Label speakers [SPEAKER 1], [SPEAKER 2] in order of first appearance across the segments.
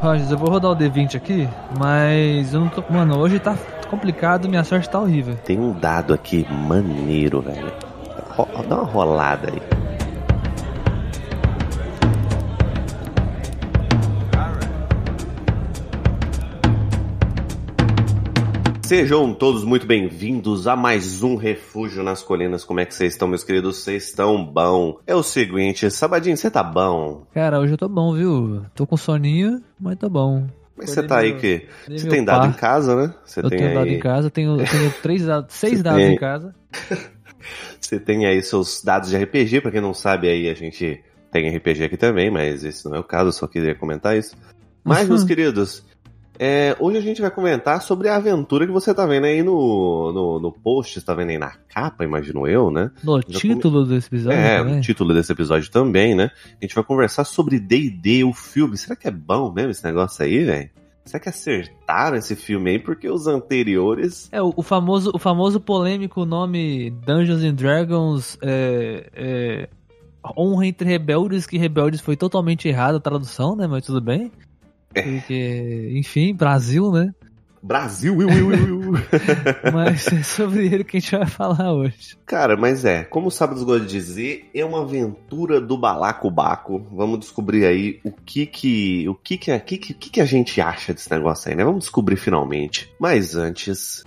[SPEAKER 1] Rogers, eu vou rodar o D20 aqui, mas eu não tô. Mano, hoje tá complicado, minha sorte tá horrível.
[SPEAKER 2] Tem um dado aqui maneiro, velho. Dá uma rolada aí. Sejam todos muito bem-vindos a mais um Refúgio nas Colinas. Como é que vocês estão, meus queridos? Vocês estão bom? É o seguinte, Sabadinho, você tá bom?
[SPEAKER 1] Cara, hoje eu tô bom, viu? Tô com soninho, mas tô bom.
[SPEAKER 2] Mas você tá aí que. Você tem dado par. em casa, né? Você
[SPEAKER 1] eu
[SPEAKER 2] tem
[SPEAKER 1] tenho
[SPEAKER 2] aí...
[SPEAKER 1] dado em casa, tenho, tenho três dados, seis dados tem... em casa.
[SPEAKER 2] você tem aí seus dados de RPG, pra quem não sabe aí, a gente tem RPG aqui também, mas esse não é o caso, só queria comentar isso. Mas, meus queridos, é, hoje a gente vai comentar sobre a aventura que você tá vendo aí no, no, no post, está vendo aí na capa, imagino eu, né?
[SPEAKER 1] No título come... desse episódio
[SPEAKER 2] É, também. no título desse episódio também, né? A gente vai conversar sobre D&D, o filme. Será que é bom mesmo esse negócio aí, velho? Será que acertaram esse filme aí? Porque os anteriores.
[SPEAKER 1] É, o, o famoso, o famoso polêmico nome Dungeons and Dragons é, é, Honra entre Rebeldes, que Rebeldes foi totalmente errada a tradução, né? Mas tudo bem. É. Porque, enfim, Brasil, né?
[SPEAKER 2] Brasil, ui, ui, ui,
[SPEAKER 1] Mas é sobre ele que a gente vai falar hoje.
[SPEAKER 2] Cara, mas é, como o Sábados gosta de dizer, é uma aventura do balacobaco. Vamos descobrir aí o que que, o que que, o que, que, que a gente acha desse negócio aí, né? Vamos descobrir finalmente. Mas antes...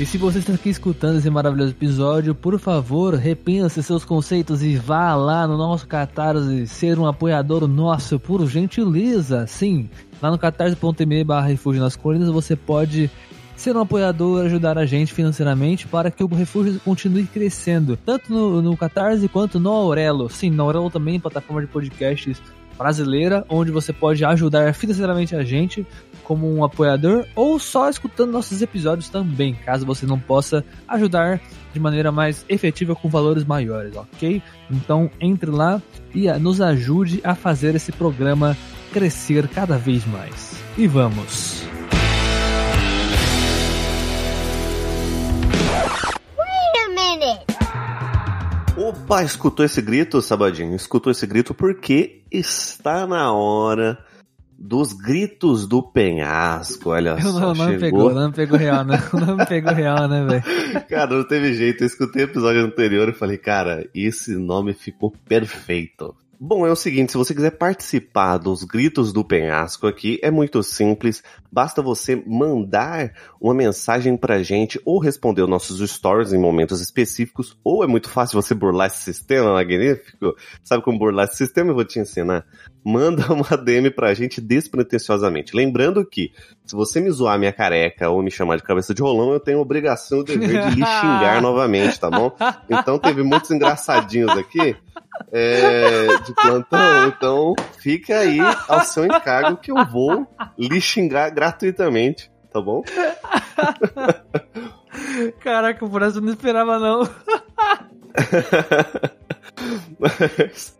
[SPEAKER 1] E se você está aqui escutando esse maravilhoso episódio, por favor, repense seus conceitos e vá lá no nosso Catarse ser um apoiador nosso, por gentileza. Sim, lá no catarse.me barra refúgio nas colinas você pode ser um apoiador, ajudar a gente financeiramente para que o refúgio continue crescendo, tanto no, no Catarse quanto no Aurelo. Sim, no Aurelo também, plataforma de podcasts brasileira, onde você pode ajudar financeiramente a gente como um apoiador ou só escutando nossos episódios também, caso você não possa ajudar de maneira mais efetiva com valores maiores, ok? Então entre lá e nos ajude a fazer esse programa crescer cada vez mais. E vamos!
[SPEAKER 2] Opa, escutou esse grito, Sabadinho? Escutou esse grito porque está na hora dos gritos do penhasco, olha só.
[SPEAKER 1] Não, não
[SPEAKER 2] chegou...
[SPEAKER 1] pegou, não pegou real, não, não me pegou real, né, velho?
[SPEAKER 2] Cara, não teve jeito. Eu escutei o episódio anterior e falei, cara, esse nome ficou perfeito. Bom, é o seguinte, se você quiser participar dos gritos do penhasco aqui, é muito simples. Basta você mandar uma mensagem pra gente ou responder os nossos stories em momentos específicos, ou é muito fácil você burlar esse sistema magnífico. Sabe como burlar esse sistema? Eu vou te ensinar. Manda uma DM pra gente despretensiosamente. Lembrando que, se você me zoar minha careca ou me chamar de cabeça de rolão, eu tenho a obrigação e o dever de lhe xingar novamente, tá bom? Então teve muitos engraçadinhos aqui é, de plantão. Então, fica aí ao seu encargo que eu vou lhe xingar gratuitamente, tá bom?
[SPEAKER 1] Caraca, por essa eu não esperava, não.
[SPEAKER 2] mas,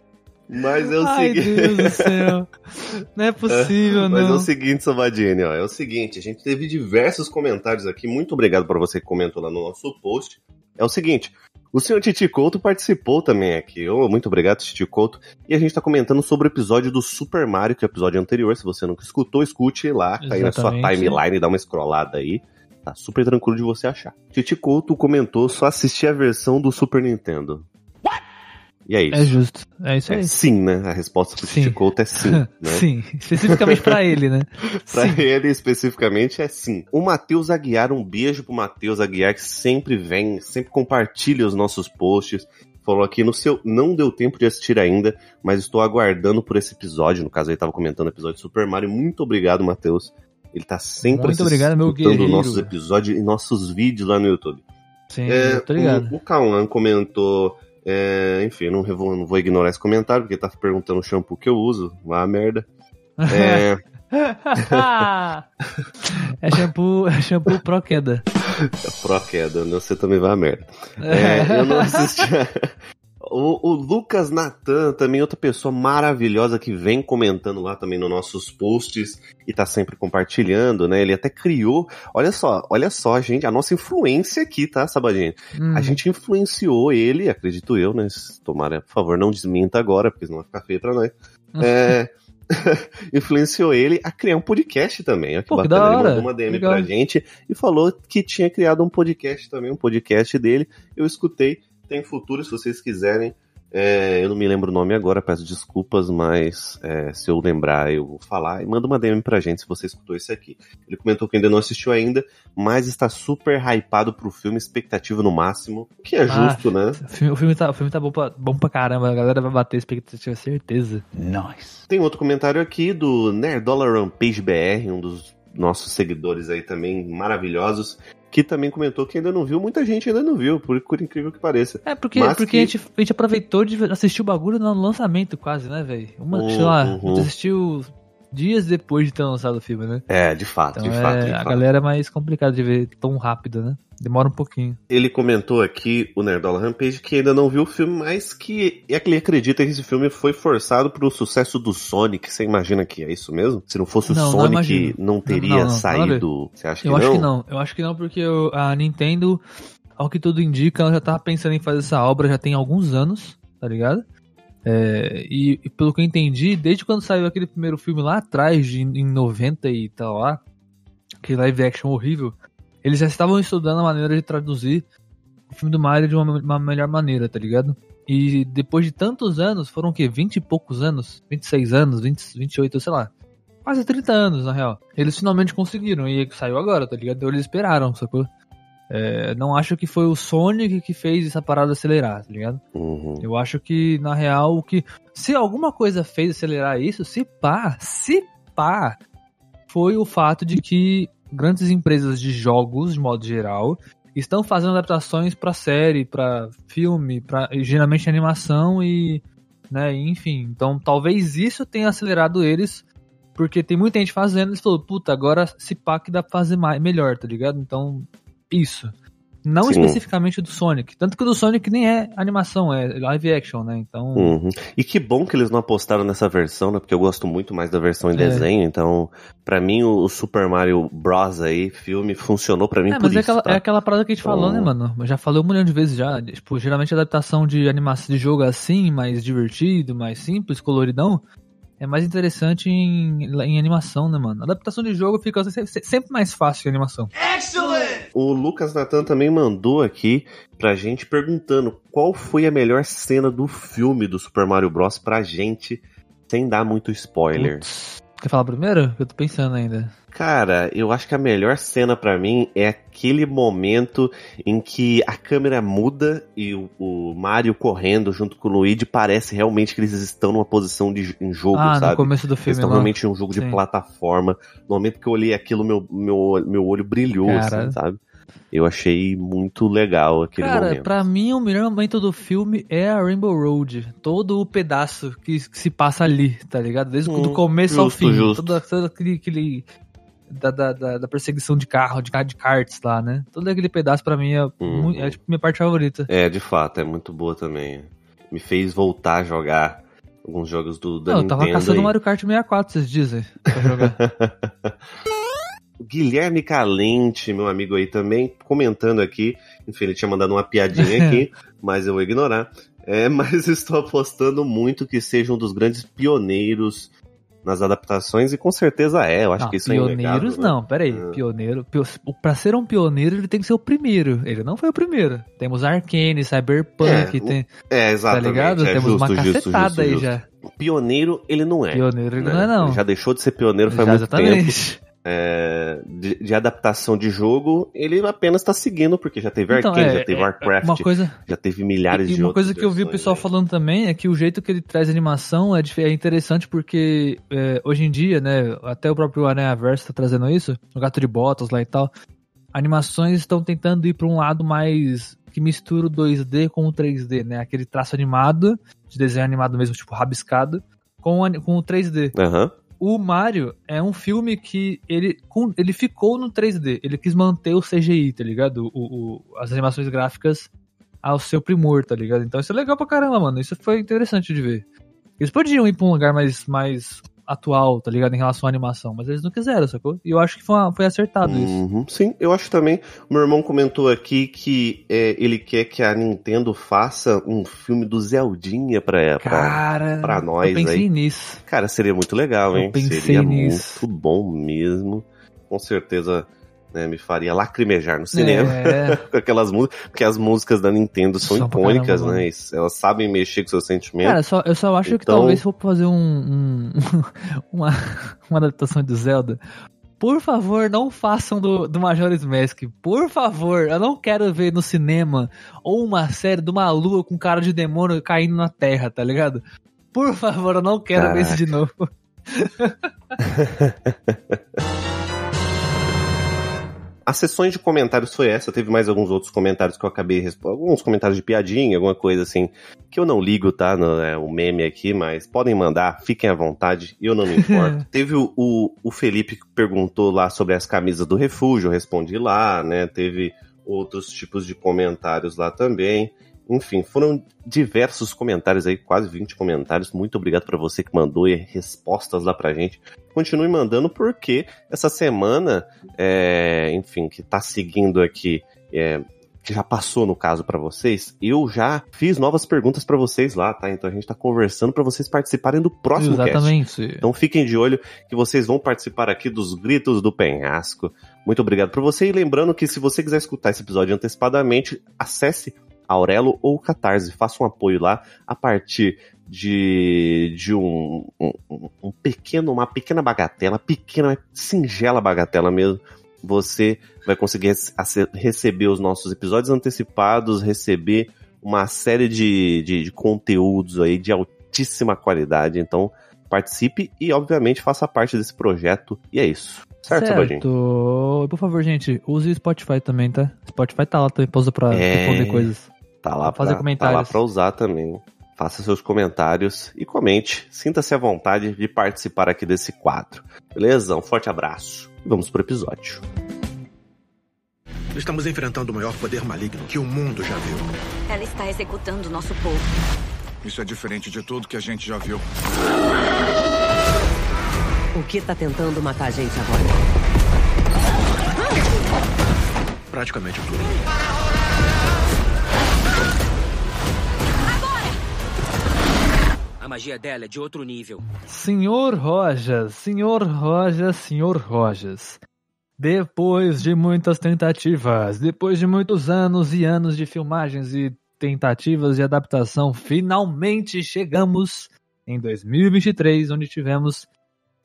[SPEAKER 2] mas é o
[SPEAKER 1] Ai,
[SPEAKER 2] seguinte.
[SPEAKER 1] Deus do céu. Não é possível,
[SPEAKER 2] Mas
[SPEAKER 1] não.
[SPEAKER 2] é o seguinte, Salvadini, ó, é o seguinte, a gente teve diversos comentários aqui, muito obrigado por você que comentou lá no nosso post. É o seguinte, o senhor Titi Couto participou também aqui. Oh, muito obrigado, Titi Couto. E a gente tá comentando sobre o episódio do Super Mario, que é o episódio anterior. Se você nunca escutou, escute lá, cai na sua
[SPEAKER 1] Exatamente.
[SPEAKER 2] timeline, dá uma scrollada aí. Tá super tranquilo de você achar. Titi Couto comentou só assistir a versão do Super Nintendo. E é isso.
[SPEAKER 1] É justo. É isso
[SPEAKER 2] É
[SPEAKER 1] aí.
[SPEAKER 2] sim, né? A resposta pro. Titi Couto é sim, né?
[SPEAKER 1] Sim, especificamente pra ele, né?
[SPEAKER 2] Pra
[SPEAKER 1] Sim.
[SPEAKER 2] ele especificamente é sim. O Matheus Aguiar, um beijo pro Matheus Aguiar, que sempre vem, sempre compartilha os nossos posts. Falou aqui no seu. Não deu tempo de assistir ainda, mas estou aguardando por esse episódio. No caso, ele estava comentando o episódio de Super Mario. Muito obrigado, Matheus. Ele tá sempre
[SPEAKER 1] Muito obrigado, meu guerreiro.
[SPEAKER 2] nossos episódios e nossos vídeos lá no YouTube.
[SPEAKER 1] Sim,
[SPEAKER 2] É,
[SPEAKER 1] ligado.
[SPEAKER 2] O, o comentou. É, enfim, não vou, não vou ignorar esse comentário, porque tá perguntando o shampoo que eu uso. Vá merda. É,
[SPEAKER 1] é shampoo, é shampoo pro queda.
[SPEAKER 2] Pro queda, né? você também vai a merda. É, eu não assisti. O, o Lucas Natan, também outra pessoa maravilhosa que vem comentando lá também nos nossos posts e tá sempre compartilhando, né? Ele até criou. Olha só, olha só, gente, a nossa influência aqui, tá, Sabadinho?
[SPEAKER 1] Hum,
[SPEAKER 2] A gente influenciou ele, acredito eu, né? Tomara, por favor, não desminta agora, porque senão vai ficar feio pra nós. é, influenciou ele a criar um podcast também. Olha que
[SPEAKER 1] Pô,
[SPEAKER 2] bacana.
[SPEAKER 1] da
[SPEAKER 2] Ele mandou uma DM
[SPEAKER 1] Legal.
[SPEAKER 2] pra gente e falou que tinha criado um podcast também, um podcast dele. Eu escutei, tem futuro se vocês quiserem. É, eu não me lembro o nome agora, peço desculpas, mas é, se eu lembrar eu vou falar. E manda uma DM pra gente se você escutou esse aqui. Ele comentou que ainda não assistiu ainda, mas está super hypado pro filme, expectativa no máximo. O que é
[SPEAKER 1] Ah,
[SPEAKER 2] justo, né?
[SPEAKER 1] O filme, o filme tá, o filme tá bom, pra, bom pra caramba, a galera vai bater expectativa, certeza.
[SPEAKER 3] Nice.
[SPEAKER 2] Tem outro comentário aqui do Nerdola Rampage BR, um dos nossos seguidores aí também maravilhosos, que também comentou que ainda não viu. Muita gente ainda não viu, por, por incrível que pareça.
[SPEAKER 1] É, porque,
[SPEAKER 2] Mas
[SPEAKER 1] porque
[SPEAKER 2] que-
[SPEAKER 1] a, gente, a gente aproveitou de assistir o bagulho no lançamento quase, né, velho? Uma,
[SPEAKER 2] Uhum,
[SPEAKER 1] sei lá, a
[SPEAKER 2] uhum.
[SPEAKER 1] gente assistiu dias depois de ter lançado o filme, né?
[SPEAKER 2] É, de fato,
[SPEAKER 1] Então
[SPEAKER 2] de
[SPEAKER 1] é,
[SPEAKER 2] fato. de
[SPEAKER 1] a
[SPEAKER 2] fato.
[SPEAKER 1] galera é mais complicada de ver tão rápido, né? Demora um pouquinho.
[SPEAKER 2] Ele comentou aqui, o Nerdola Rampage, que ainda não viu o filme, mas que é que ele acredita que esse filme foi forçado pro sucesso do Sonic. Você imagina que é isso mesmo? Se não fosse o
[SPEAKER 1] Não, não
[SPEAKER 2] Sonic,
[SPEAKER 1] imagino.
[SPEAKER 2] não, teria
[SPEAKER 1] Não, não, não,
[SPEAKER 2] saído. Você acha que
[SPEAKER 1] Eu
[SPEAKER 2] não?
[SPEAKER 1] acho que não, eu acho que não, porque o- a Nintendo, ao que tudo indica, ela já tava pensando em fazer essa obra já tem alguns anos, tá ligado? É, e, e pelo que eu entendi, desde quando saiu aquele primeiro filme lá atrás, de, em 90 e tal lá, aquele live action horrível, eles já estavam estudando a maneira de traduzir o filme do Mario de uma, uma melhor maneira, tá ligado? E depois de tantos anos, foram o quê? 20 e poucos anos? 26 anos, 20, 28, sei lá. Quase 30 anos, na real. Eles finalmente conseguiram e saiu agora, tá ligado? Então eles esperaram, sacou? É, não acho que foi o Sonic que fez essa parada acelerar, tá ligado?
[SPEAKER 2] Uhum.
[SPEAKER 1] Eu acho que, na real, o que. Se alguma coisa fez acelerar isso, se pá, se pá, foi o fato de que grandes empresas de jogos, de modo geral, estão fazendo adaptações pra série, pra filme, pra geralmente animação e. Né, enfim. Então talvez isso tenha acelerado eles. Porque tem muita gente fazendo, eles falaram, puta, agora se pá que dá pra fazer mais, melhor, tá ligado? Então, isso. Não
[SPEAKER 2] Sim.
[SPEAKER 1] especificamente do Sonic. Tanto que o do Sonic nem é animação, é live action, né? Então.
[SPEAKER 2] Uhum. E que bom que eles não apostaram nessa versão, né? Porque eu gosto muito mais da versão em
[SPEAKER 1] É.
[SPEAKER 2] desenho. Então, pra mim, o Super Mario Bros. aí, filme, funcionou pra mim
[SPEAKER 1] É,
[SPEAKER 2] por
[SPEAKER 1] mas é
[SPEAKER 2] isso,
[SPEAKER 1] aquela,
[SPEAKER 2] tá?
[SPEAKER 1] é aquela parada que a gente falou, né,
[SPEAKER 2] Então-
[SPEAKER 1] mano? Eu já falei um milhão de vezes já. Tipo, geralmente a adaptação de animação de jogo assim, mais divertido, mais simples, coloridão, é mais interessante em, em animação, né, mano? A adaptação de jogo fica se- se- sempre mais fácil que animação.
[SPEAKER 2] O Lucas Natan também mandou aqui pra gente perguntando qual foi a melhor cena do filme do Super Mario Bros. pra gente, sem dar muito spoiler.
[SPEAKER 1] Putz. Quer falar primeiro? Eu tô pensando ainda.
[SPEAKER 2] Cara, eu acho que a melhor cena pra mim é aquele momento em que a câmera muda e o, o Mario correndo junto com o Luigi parece realmente que eles estão numa posição de em jogo,
[SPEAKER 1] ah, no
[SPEAKER 2] sabe?
[SPEAKER 1] começo do
[SPEAKER 2] Eles
[SPEAKER 1] filme
[SPEAKER 2] estão
[SPEAKER 1] lá.
[SPEAKER 2] realmente em um jogo de
[SPEAKER 1] Sim.
[SPEAKER 2] plataforma. No momento que eu olhei aquilo, meu, meu, meu olho brilhou,
[SPEAKER 1] Cara.
[SPEAKER 2] assim, sabe? Eu achei muito legal aquele
[SPEAKER 1] Cara,
[SPEAKER 2] momento.
[SPEAKER 1] pra mim o melhor momento do filme é a Rainbow Road. Todo o pedaço que, que se passa ali, tá ligado? Desde o
[SPEAKER 2] Hum,
[SPEAKER 1] do começo ao
[SPEAKER 2] justo,
[SPEAKER 1] fim.
[SPEAKER 2] justo.
[SPEAKER 1] Todo, todo aquele. aquele da, da, da, perseguição de carro, de de karts lá, né? Todo aquele pedaço pra mim é, muito- é tipo minha parte favorita.
[SPEAKER 2] É, de fato, é muito boa também. Me fez voltar a jogar alguns jogos do da
[SPEAKER 1] Não, eu tava
[SPEAKER 2] Nintendo.
[SPEAKER 1] caçando
[SPEAKER 2] aí.
[SPEAKER 1] Mario Kart 64, vocês dizem, pra jogar.
[SPEAKER 2] Guilherme Calente, meu amigo aí também, comentando aqui. Enfim, ele tinha mandado uma piadinha aqui, mas eu vou ignorar. É, mas estou apostando muito que seja um dos grandes pioneiros nas adaptações, e com certeza é. Eu acho
[SPEAKER 1] não,
[SPEAKER 2] que isso é
[SPEAKER 1] pioneiros
[SPEAKER 2] né?
[SPEAKER 1] não, peraí.
[SPEAKER 2] Ah.
[SPEAKER 1] Pioneiro. Pio, pra ser um pioneiro, ele tem que ser o primeiro. Ele não foi o primeiro. Temos Arcane, Cyberpunk,
[SPEAKER 2] É,
[SPEAKER 1] tem,
[SPEAKER 2] É,
[SPEAKER 1] tá
[SPEAKER 2] exatamente.
[SPEAKER 1] ligado?
[SPEAKER 2] é
[SPEAKER 1] Temos
[SPEAKER 2] justo,
[SPEAKER 1] uma cacetada
[SPEAKER 2] justo,
[SPEAKER 1] aí
[SPEAKER 2] justo.
[SPEAKER 1] já.
[SPEAKER 2] Pioneiro, ele não é.
[SPEAKER 1] Pioneiro ele
[SPEAKER 2] né?
[SPEAKER 1] não é, não.
[SPEAKER 2] Ele já deixou de ser pioneiro faz
[SPEAKER 1] Já,
[SPEAKER 2] muito tempo. É, de, de adaptação de jogo, ele apenas está seguindo, porque já teve
[SPEAKER 1] Então,
[SPEAKER 2] Arcane,
[SPEAKER 1] é,
[SPEAKER 2] já teve
[SPEAKER 1] é,
[SPEAKER 2] Warcraft,
[SPEAKER 1] Uma coisa,
[SPEAKER 2] já teve milhares
[SPEAKER 1] e
[SPEAKER 2] de
[SPEAKER 1] uma
[SPEAKER 2] outras
[SPEAKER 1] coisa que eu vi o pessoal
[SPEAKER 2] né?
[SPEAKER 1] falando também é que o jeito que ele traz animação é, é interessante porque é, hoje em dia, né, até o próprio Aranha Verso tá trazendo isso, o Gato de Botas lá e tal, animações estão tentando ir para um lado mais que mistura o 2D com o 3D, né, aquele traço animado, de desenho animado mesmo, tipo rabiscado, com, com o 3D.
[SPEAKER 2] Aham.
[SPEAKER 1] O Mario é um filme que ele, ele ficou no 3D. Ele quis manter o CGI, tá ligado? O, o- as animações gráficas ao seu primor, tá ligado? Então isso é legal pra caramba, mano. Isso foi interessante de ver. Eles podiam ir pra um lugar mais, mais atual, tá ligado? Em relação à animação. Mas eles não quiseram, sacou? E eu acho que foi, uma, foi acertado isso.
[SPEAKER 2] Uhum. Sim, eu acho também. Meu irmão comentou aqui que é, ele quer que a Nintendo faça um filme do Zeldinha pra,
[SPEAKER 1] Cara,
[SPEAKER 2] pra, pra nós
[SPEAKER 1] eu pensei
[SPEAKER 2] aí.
[SPEAKER 1] nisso.
[SPEAKER 2] Cara, seria muito legal,
[SPEAKER 1] Eu
[SPEAKER 2] hein?
[SPEAKER 1] pensei
[SPEAKER 2] seria
[SPEAKER 1] nisso.
[SPEAKER 2] muito bom mesmo. Com certeza né, me faria lacrimejar no cinema.
[SPEAKER 1] É,
[SPEAKER 2] com aquelas músicas, porque as músicas da Nintendo são
[SPEAKER 1] pra
[SPEAKER 2] icônicas, né? Elas sabem mexer com seus sentimentos.
[SPEAKER 1] Cara, só, eu só acho que
[SPEAKER 2] Então-
[SPEAKER 1] talvez se for fazer um, um- uma, uma adaptação de Zelda, por favor, não façam do, do Majora's Mask. Por favor, eu não quero ver no cinema ou uma série de uma lua com cara de demônio caindo na terra, tá ligado? Por favor, eu não quero ver isso de novo.
[SPEAKER 2] As sessões de comentários foi essa, teve mais alguns outros comentários que eu acabei respondendo, alguns comentários de piadinha, alguma coisa assim, que eu não ligo, tá? No, é, o meme aqui, mas podem mandar, fiquem à vontade, eu não me importo. teve o, o, o Felipe que perguntou lá sobre as camisas do refúgio, eu respondi lá, né? Teve outros tipos de comentários lá também. Enfim, foram diversos comentários aí, quase 20 comentários. Muito obrigado para você que mandou e respostas lá pra gente. Continue mandando porque essa semana, é, enfim, que tá seguindo aqui, é, que já passou no caso para vocês, eu já fiz novas perguntas para vocês lá, tá? Então a gente tá conversando para vocês participarem do próximo cast.
[SPEAKER 1] Exatamente.
[SPEAKER 2] Então fiquem de olho que vocês vão participar aqui dos gritos do penhasco. Muito obrigado por você e lembrando que se você quiser escutar esse episódio antecipadamente, acesse Aurelo ou Catarse, faça um apoio lá a partir de, de um, um, um pequeno, uma pequena bagatela, pequena, singela bagatela mesmo. Você vai conseguir rece- receber os nossos episódios antecipados, receber uma série de, de, de conteúdos aí de altíssima qualidade. Então, participe e, obviamente, faça parte desse projeto. E é isso. Certo, Sabadinho?
[SPEAKER 1] Certo. Por favor, gente, use o Spotify também, tá? Spotify tá lá também pra usar pra
[SPEAKER 2] É.
[SPEAKER 1] responder coisas.
[SPEAKER 2] Tá lá,
[SPEAKER 1] comentários.
[SPEAKER 2] tá lá pra usar também. Faça seus comentários e comente. Sinta-se à vontade de participar aqui desse quadro. Beleza? Um forte abraço. E vamos pro episódio.
[SPEAKER 3] Estamos enfrentando o maior poder maligno que o mundo já viu.
[SPEAKER 4] Ela está executando nosso povo.
[SPEAKER 3] Isso é diferente de tudo que a gente já viu.
[SPEAKER 5] O que tá tentando matar a gente agora?
[SPEAKER 3] Praticamente tudo.
[SPEAKER 6] Magia dela é de outro nível.
[SPEAKER 1] Senhor Rojas, senhor Rojas, senhor Rojas. Depois de muitas tentativas, depois de muitos anos e anos de filmagens e tentativas de adaptação, finalmente chegamos em 2023, onde tivemos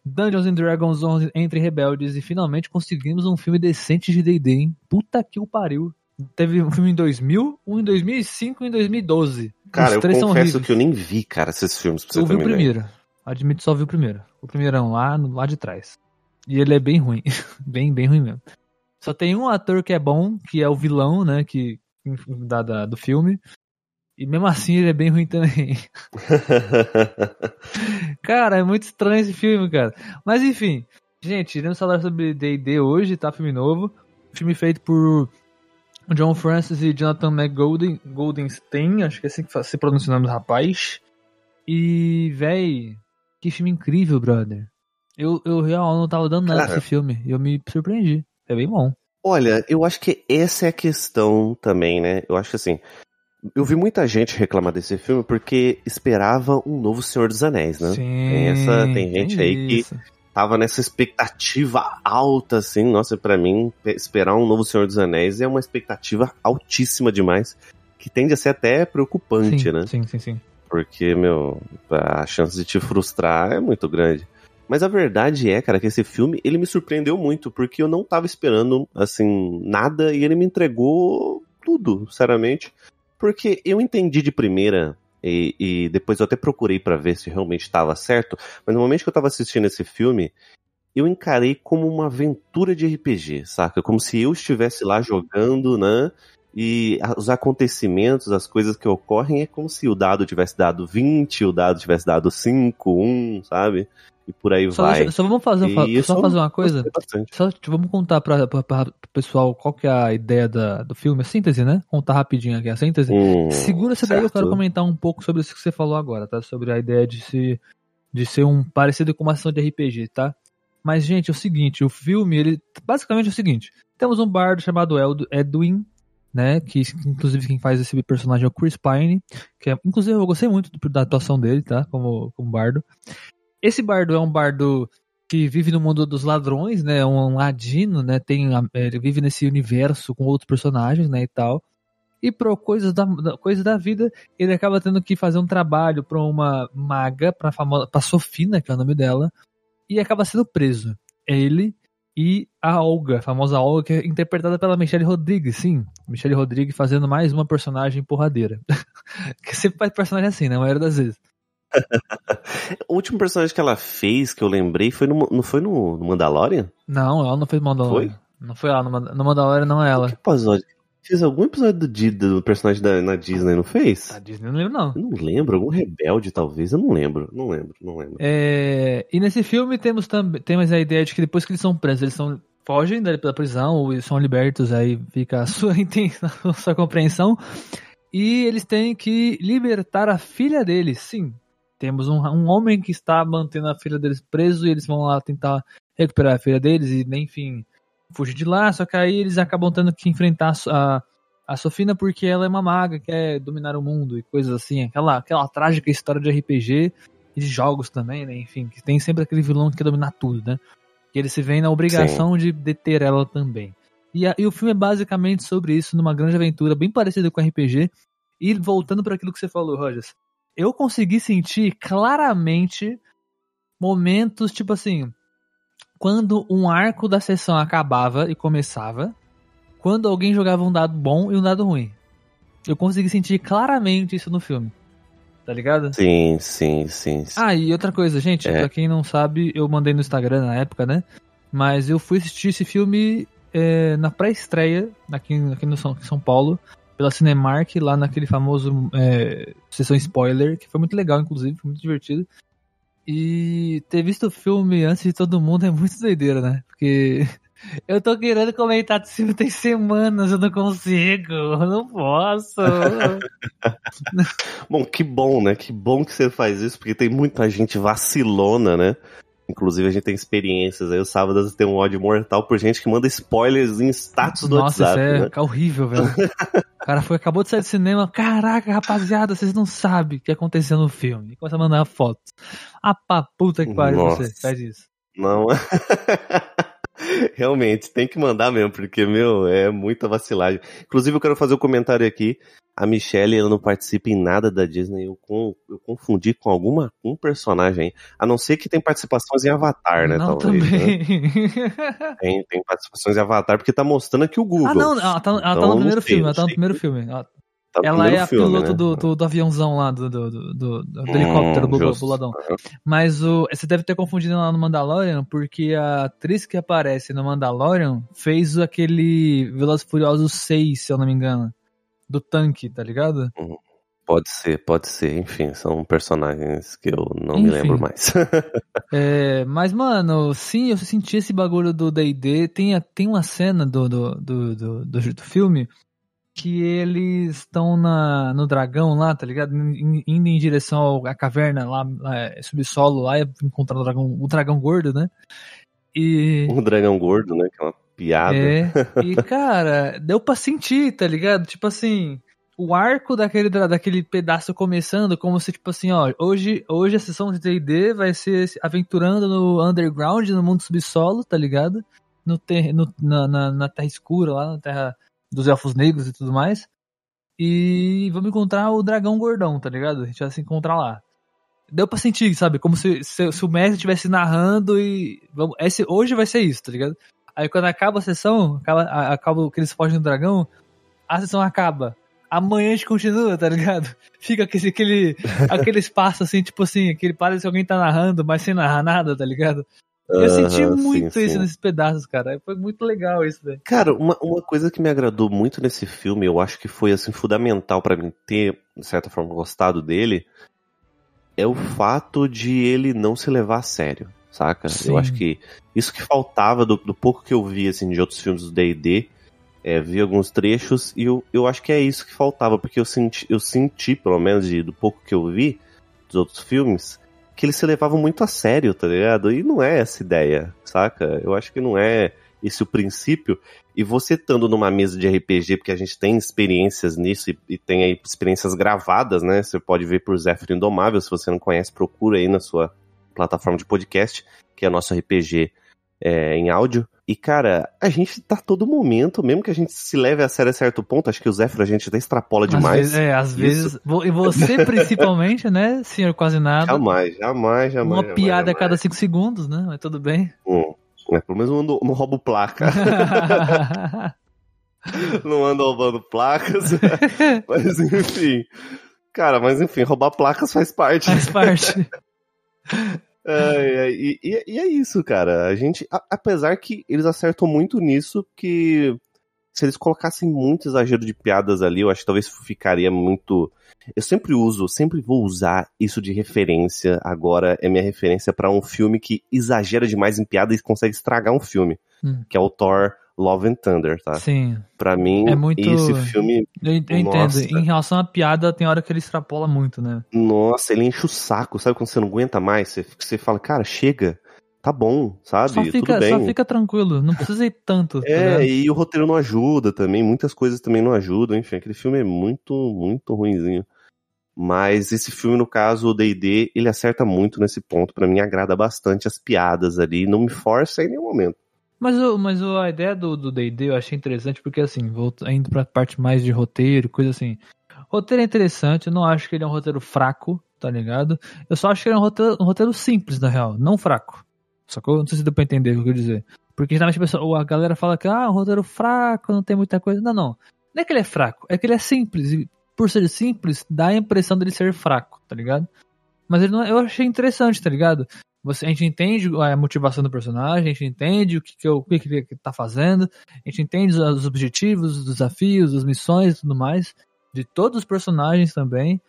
[SPEAKER 1] Dungeons and Dragons 11 entre rebeldes e finalmente conseguimos um filme decente de D&D, hein? Puta que o pariu. Teve um filme em 2000, um em 2005 e um em 2012.
[SPEAKER 2] Cara, eu confesso que eu nem vi, cara, esses filmes pra você
[SPEAKER 1] Eu vi o
[SPEAKER 2] uma ideia.
[SPEAKER 1] primeiro. Admito só vi o primeiro. O primeirão lá, no- lá de trás. E ele é bem ruim. bem, bem ruim mesmo. Só tem um ator que é bom, que é o vilão, né? Que, da, da- do filme. E mesmo assim ele é bem ruim também. cara, é muito estranho esse filme, cara. Mas enfim. Gente, iremos falar sobre D&D hoje, tá? Filme novo. Filme feito por John Francis e Jonathan McGolden, Goldenstein, acho que é assim que se pronuncia o nome do rapaz. E, véi, que filme incrível, brother. Eu, eu real não tava dando nada
[SPEAKER 2] Cara.
[SPEAKER 1] esse filme. E eu me surpreendi. É bem bom.
[SPEAKER 2] Olha, eu acho que essa é a questão também, né? Eu acho que assim. Eu vi muita gente reclamar desse filme porque esperava um novo Senhor dos Anéis, né?
[SPEAKER 1] Sim.
[SPEAKER 2] Tem essa- tem gente aí que-
[SPEAKER 1] isso.
[SPEAKER 2] Tava nessa expectativa alta, assim. Nossa, pra mim, pe- esperar um novo Senhor dos Anéis é uma expectativa altíssima demais. Que tende a ser até preocupante,
[SPEAKER 1] sim,
[SPEAKER 2] né?
[SPEAKER 1] Sim, sim, sim.
[SPEAKER 2] Porque, meu, a chance de te frustrar é muito grande. Mas a verdade é, cara, que esse filme, ele me surpreendeu muito, porque eu não tava esperando, assim, nada, e ele me entregou tudo, sinceramente. Porque eu entendi de primeira, e, e depois eu até procurei pra ver se realmente estava certo, mas no momento que eu tava assistindo esse filme, eu encarei como uma aventura de RPG, saca? Como se eu estivesse lá jogando, né? E os acontecimentos, as coisas que ocorrem, é como se o dado tivesse dado 20, o dado tivesse dado 5, 1, sabe? E por aí
[SPEAKER 1] Só,
[SPEAKER 2] vai.
[SPEAKER 1] só vamos fazer,
[SPEAKER 2] E
[SPEAKER 1] só fazer uma coisa. Só tipo, vamos contar pra, pro pessoal qual que é a ideia da, do filme, a síntese, né? Contar rapidinho aqui a síntese.
[SPEAKER 2] Hum,
[SPEAKER 1] Segura essa daí, eu quero comentar um pouco sobre isso que você falou agora, tá? Sobre a ideia de se De ser um parecido com uma ação de RPG, tá? Mas, gente, é o seguinte, o filme, ele basicamente é o seguinte: temos um bardo chamado Edwin, né? Que inclusive quem faz esse personagem é o Chris Pine, que é, inclusive eu gostei muito da atuação dele, tá? Como, como bardo. Esse bardo é um bardo que vive no mundo dos ladrões, né? Um ladino, né? Tem, ele vive nesse universo com outros personagens, né? E tal. E por coisas da, coisas da vida, ele acaba tendo que fazer um trabalho pra uma maga, pra, famosa, pra Sofina, que é o nome dela, e acaba sendo preso. Ele e a Olga, a famosa Olga, que é interpretada pela Michelle Rodrigues, sim. Michelle Rodrigues fazendo mais uma personagem porradeira. que sempre faz personagem assim, né? A maioria das vezes.
[SPEAKER 2] O último personagem que ela fez, que eu lembrei, foi no, não foi no, Mandalorian?
[SPEAKER 1] Não, ela não fez Mandalorian. Não foi ela, no Manda- no Mandalorian não é
[SPEAKER 2] Que
[SPEAKER 1] ela.
[SPEAKER 2] episódio? Fez algum episódio do, do personagem da, na Disney, não fez?
[SPEAKER 1] A Disney eu não lembro não.
[SPEAKER 2] Eu não lembro, algum rebelde talvez, eu não lembro, não lembro, não lembro.
[SPEAKER 1] É, e nesse filme temos também temos a ideia de que depois que eles são presos, eles são, fogem da, da prisão ou são libertos, aí fica a sua, intenção, a sua compreensão. E eles têm que libertar a filha deles. Sim, temos um, um homem que está mantendo a filha deles preso e eles vão lá tentar recuperar a filha deles e, enfim, fugir de lá. Só que aí eles acabam tendo que enfrentar a, a, Sofina porque ela é uma maga, quer dominar o mundo e coisas assim. Aquela, aquela trágica história de RPG e de jogos também, né? Enfim, que tem sempre aquele vilão que quer dominar tudo, né? Que ele se vê na obrigação de deter ela também. E, a- e o filme é basicamente sobre isso, numa grande aventura bem parecida com RPG. E voltando para aquilo que você falou, Rogers, eu consegui sentir claramente momentos, tipo assim, quando um arco da sessão acabava e começava, quando alguém jogava um dado bom e um dado ruim. Eu consegui sentir claramente isso no filme. Tá ligado?
[SPEAKER 2] Sim, sim, sim. sim.
[SPEAKER 1] Ah, e outra coisa, gente,
[SPEAKER 2] É.
[SPEAKER 1] pra quem não sabe, eu mandei no Instagram na época, né? Mas eu fui assistir esse filme é, na pré-estreia, aqui, aqui no São, São Paulo, pela Cinemark, lá naquele famoso é, sessão spoiler, que foi muito legal, inclusive, foi muito divertido. E ter visto o filme antes de todo mundo é muito doideira, né? Porque eu tô querendo comentar desse filme tem semanas, eu não consigo, eu não posso.
[SPEAKER 2] Bom, que bom, né? Que bom que você faz isso, porque tem muita gente vacilona, né? Inclusive a gente tem experiências aí. O sábado tem um ódio mortal por gente que manda spoilers em status do
[SPEAKER 1] Nossa,
[SPEAKER 2] WhatsApp,
[SPEAKER 1] isso é
[SPEAKER 2] né?
[SPEAKER 1] horrível, velho. O cara foi, acabou de sair do cinema. Caraca, rapaziada, vocês não sabem o que aconteceu no filme. E começa a mandar fotos. Ah, pra puta que pariu
[SPEAKER 2] Nossa.
[SPEAKER 1] você. Faz isso.
[SPEAKER 2] Não. Realmente, tem que mandar mesmo, porque, meu, é muita vacilagem. Inclusive, eu quero fazer um comentário aqui. A Michelle, ela não participa em nada da Disney. Eu, com- eu confundi com alguma um personagem. A não ser que tem participações em Avatar, né?
[SPEAKER 1] não,
[SPEAKER 2] talvez. né?
[SPEAKER 1] também.
[SPEAKER 2] Tem, tem participações em Avatar, porque tá mostrando aqui o Google.
[SPEAKER 1] ah, não, ela tá, ela tá
[SPEAKER 2] Então,
[SPEAKER 1] no
[SPEAKER 2] não
[SPEAKER 1] primeiro
[SPEAKER 2] sei,
[SPEAKER 1] filme. Ela tá no primeiro filme. Ela,
[SPEAKER 2] Tá
[SPEAKER 1] ela
[SPEAKER 2] primeiro
[SPEAKER 1] é a
[SPEAKER 2] filme,
[SPEAKER 1] piloto
[SPEAKER 2] né?
[SPEAKER 1] do, do, do aviãozão lá, do, do, do, do- do
[SPEAKER 2] Hum,
[SPEAKER 1] helicóptero
[SPEAKER 2] justo.
[SPEAKER 1] buladão. Mas o, você deve ter confundido lá no Mandalorian, porque a atriz que aparece no Mandalorian fez aquele Velozes Furiosos 6, se eu não me engano. Do tanque, tá ligado?
[SPEAKER 2] Pode ser, pode ser. Enfim, são personagens que eu não
[SPEAKER 1] Enfim.
[SPEAKER 2] me lembro mais.
[SPEAKER 1] É, mas, mano, sim, eu senti esse bagulho do D&D. Tem, tem uma cena do, do, do, do, do- filme que eles estão na, no dragão lá, tá ligado? In- Indo em direção à caverna lá, lá, é, subsolo lá, e encontrando o dragão, o dragão gordo, né? E...
[SPEAKER 2] um dragão gordo, né? É piada.
[SPEAKER 1] É, e cara, deu pra sentir, tá ligado? Tipo assim, o arco daquele, daquele pedaço começando, como se, tipo assim, ó, hoje, hoje a sessão de D&D vai ser se aventurando no underground, no mundo subsolo, tá ligado? No ter, no, na, na, na Terra Escura, lá na Terra dos Elfos Negros e tudo mais. E vamos encontrar o dragão gordão, tá ligado? A gente vai se encontrar lá. Deu pra sentir, sabe? Como se, se, se o mestre estivesse narrando e. Vamos, esse, hoje vai ser isso, tá ligado? Aí quando acaba a sessão, acaba, acaba que eles fogem do dragão, a sessão acaba. Amanhã a gente continua, tá ligado? Fica aquele, aquele, aquele espaço assim, tipo assim, aquele parece que alguém tá narrando, mas sem narrar nada, tá ligado? Eu senti muito
[SPEAKER 2] sim,
[SPEAKER 1] isso
[SPEAKER 2] sim.
[SPEAKER 1] nesses pedaços, cara. Foi muito legal isso, velho.
[SPEAKER 2] Cara, uma, uma coisa que me agradou muito nesse filme, eu acho que foi assim fundamental pra mim ter, de certa forma, gostado dele, é o fato de ele não se levar a sério, saca?
[SPEAKER 1] Sim.
[SPEAKER 2] Eu acho que isso que faltava do, do pouco que eu vi assim de outros filmes do D&D, é, vi alguns trechos e eu, eu acho que é isso que faltava, porque eu senti, eu senti pelo menos de- do pouco que eu vi dos outros filmes, que eles se levavam muito a sério, tá ligado? E não é essa ideia, saca? Eu acho que não é esse o princípio. E você estando numa mesa de RPG, porque a gente tem experiências nisso e, e tem aí experiências gravadas, né? Você pode ver por Zephyr Indomável, se você não conhece, procura aí na sua plataforma de podcast, que é nosso RPG é, em áudio. E, cara, a gente tá todo momento, mesmo que a gente se leve a sério a certo ponto, acho que o Zéfiro a gente até extrapola
[SPEAKER 1] Às
[SPEAKER 2] demais.
[SPEAKER 1] vezes- é, às vezes. E você principalmente, né, senhor quase nada.
[SPEAKER 2] Jamais, jamais, jamais.
[SPEAKER 1] uma
[SPEAKER 2] jamais,
[SPEAKER 1] piada a
[SPEAKER 2] jamais.
[SPEAKER 1] cada cinco segundos, né? Mas tudo bem.
[SPEAKER 2] Hum, é, pelo menos eu não, não roubo placa. não ando roubando placas. mas enfim. Cara, mas enfim, roubar placas faz parte.
[SPEAKER 1] Faz parte.
[SPEAKER 2] Ai, e, e- e é isso, cara. A gente, a- apesar que eles acertam muito nisso, que se eles colocassem muito exagero de piadas ali, eu acho que talvez ficaria muito. Eu sempre uso, sempre vou usar isso de referência. Agora é minha referência pra um filme que exagera demais em piada e consegue estragar um filme,
[SPEAKER 1] Hum.
[SPEAKER 2] que é o Thor Love and Thunder, tá?
[SPEAKER 1] Sim.
[SPEAKER 2] Pra mim,
[SPEAKER 1] É muito-
[SPEAKER 2] esse filme,
[SPEAKER 1] Eu, eu entendo.
[SPEAKER 2] Nossa.
[SPEAKER 1] Em relação à piada, tem hora que ele extrapola muito, né?
[SPEAKER 2] nossa, ele enche o saco, sabe quando você não aguenta mais? Você, você fala, cara, chega, tá bom, sabe?
[SPEAKER 1] Só fica,
[SPEAKER 2] Tudo bem.
[SPEAKER 1] só fica tranquilo, não precisa ir tanto. tá
[SPEAKER 2] É, e o roteiro não ajuda também, muitas coisas também não ajudam, enfim, aquele filme é muito, muito ruinzinho. Mas esse filme, no caso, o D&D, ele acerta muito nesse ponto, pra mim agrada bastante as piadas ali, não me força em nenhum momento.
[SPEAKER 1] Mas, o- mas o- a ideia do D&D eu achei interessante porque, assim, indo pra parte mais de roteiro, coisa assim. Roteiro é interessante, eu não acho que ele é um roteiro fraco, tá ligado? Eu só acho que ele é um roteiro, um roteiro simples, na real, não fraco. Sacou? Não sei se deu pra entender o que eu quero dizer. Porque geralmente a galera fala que, ah, um roteiro fraco, não tem muita coisa. Não, não. Não é que ele é fraco, é que ele é simples. E por ser simples, dá a impressão dele ser fraco, tá ligado? Mas ele não, é, eu achei interessante, tá ligado? Você, a gente entende a motivação do personagem, a gente entende o que, que, o que, que ele tá fazendo, a gente entende os, os objetivos, os desafios, as missões e tudo mais, de todos os personagens também.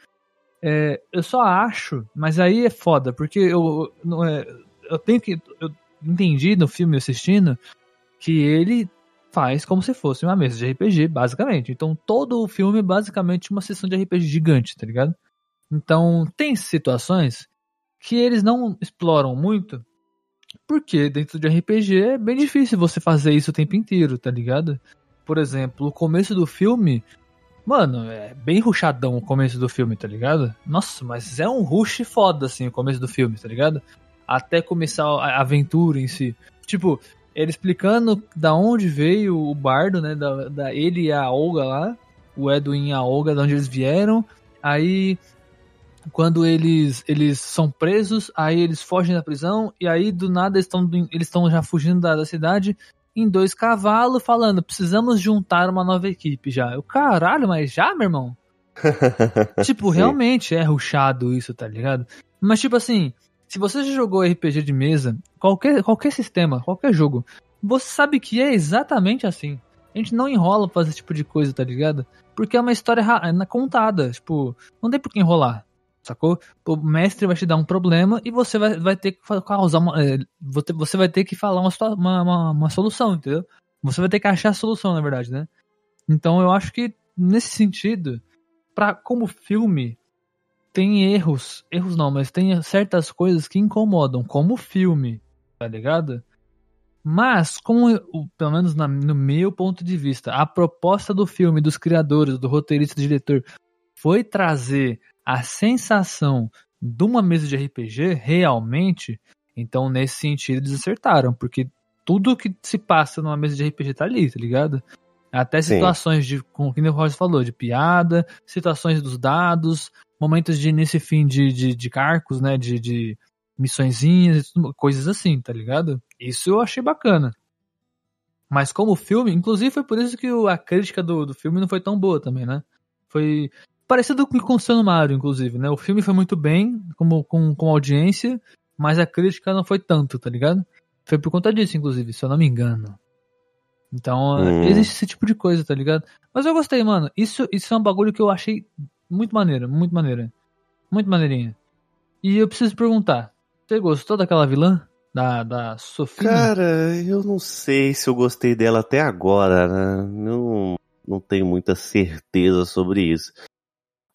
[SPEAKER 1] É, eu só acho, mas aí é foda, porque eu, não é, eu tenho que. Eu entendi no filme assistindo que ele faz como se fosse uma mesa de RPG, basicamente. Então todo o filme é basicamente uma sessão de RPG gigante, tá ligado? Então tem situações que eles não exploram muito, porque dentro de RPG é bem difícil você fazer isso o tempo inteiro, tá ligado? Por exemplo, o começo do filme, mano, é bem ruchadão o começo do filme, tá ligado? Nossa, mas é um rush foda, assim, o começo do filme, tá ligado? Até começar a aventura em si. Tipo, ele explicando da onde veio o bardo, né? Da, da ele e a Olga lá, o Edwin e a Olga, de onde eles vieram. Aí quando eles eles são presos, aí eles fogem da prisão e aí do nada eles estão eles estão já fugindo da, da cidade em dois cavalos falando, precisamos juntar uma nova equipe já. Eu, caralho, mas já, meu irmão? tipo, realmente é ruchado isso, tá ligado? Mas tipo assim, se você já jogou RPG de mesa, qualquer qualquer sistema, qualquer jogo, você sabe que é exatamente assim. A gente não enrola pra fazer esse tipo de coisa, tá ligado? Porque é uma história é contada, tipo, não tem por que enrolar. Sacou? O mestre vai te dar um problema e você vai, vai ter que causar uma. é, você- vai ter que falar uma, uma, uma, uma solução, entendeu? Você vai ter que achar a solução, na verdade, né? Então eu acho que, nesse sentido, pra, como filme, tem erros. Erros não, mas tem certas coisas que incomodam, como filme, tá ligado? Mas, como, pelo menos na- no meu ponto de vista, a proposta do filme, dos criadores, do roteirista do diretor, foi trazer a sensação de uma mesa de RPG realmente, então nesse sentido eles acertaram, porque tudo que se passa numa mesa de RPG tá ali, tá ligado? Até
[SPEAKER 2] Sim.
[SPEAKER 1] situações de, como o Roger falou, de piada, situações dos dados, momentos de início e fim de, de, de carcos, né? De, de missõezinhas, e coisas assim, tá ligado? Isso eu achei bacana. Mas como filme, inclusive foi por isso que a crítica do, do filme não foi tão boa também, né? Foi parecido com o Seu Mario, inclusive, né? O filme foi muito bem, como, com, com audiência, mas a crítica não foi tanto, tá ligado? Foi por conta disso, inclusive, se eu não me engano. Então,
[SPEAKER 2] Hum.
[SPEAKER 1] existe esse tipo de coisa, tá ligado? Mas eu gostei, mano. Isso, isso é um bagulho que eu achei muito maneiro, muito maneiro. Muito maneirinha. E eu preciso perguntar: você gostou daquela vilã? Da, da Sofia?
[SPEAKER 2] Cara, eu não sei se eu gostei dela até agora, né? Não, não tenho muita certeza sobre isso.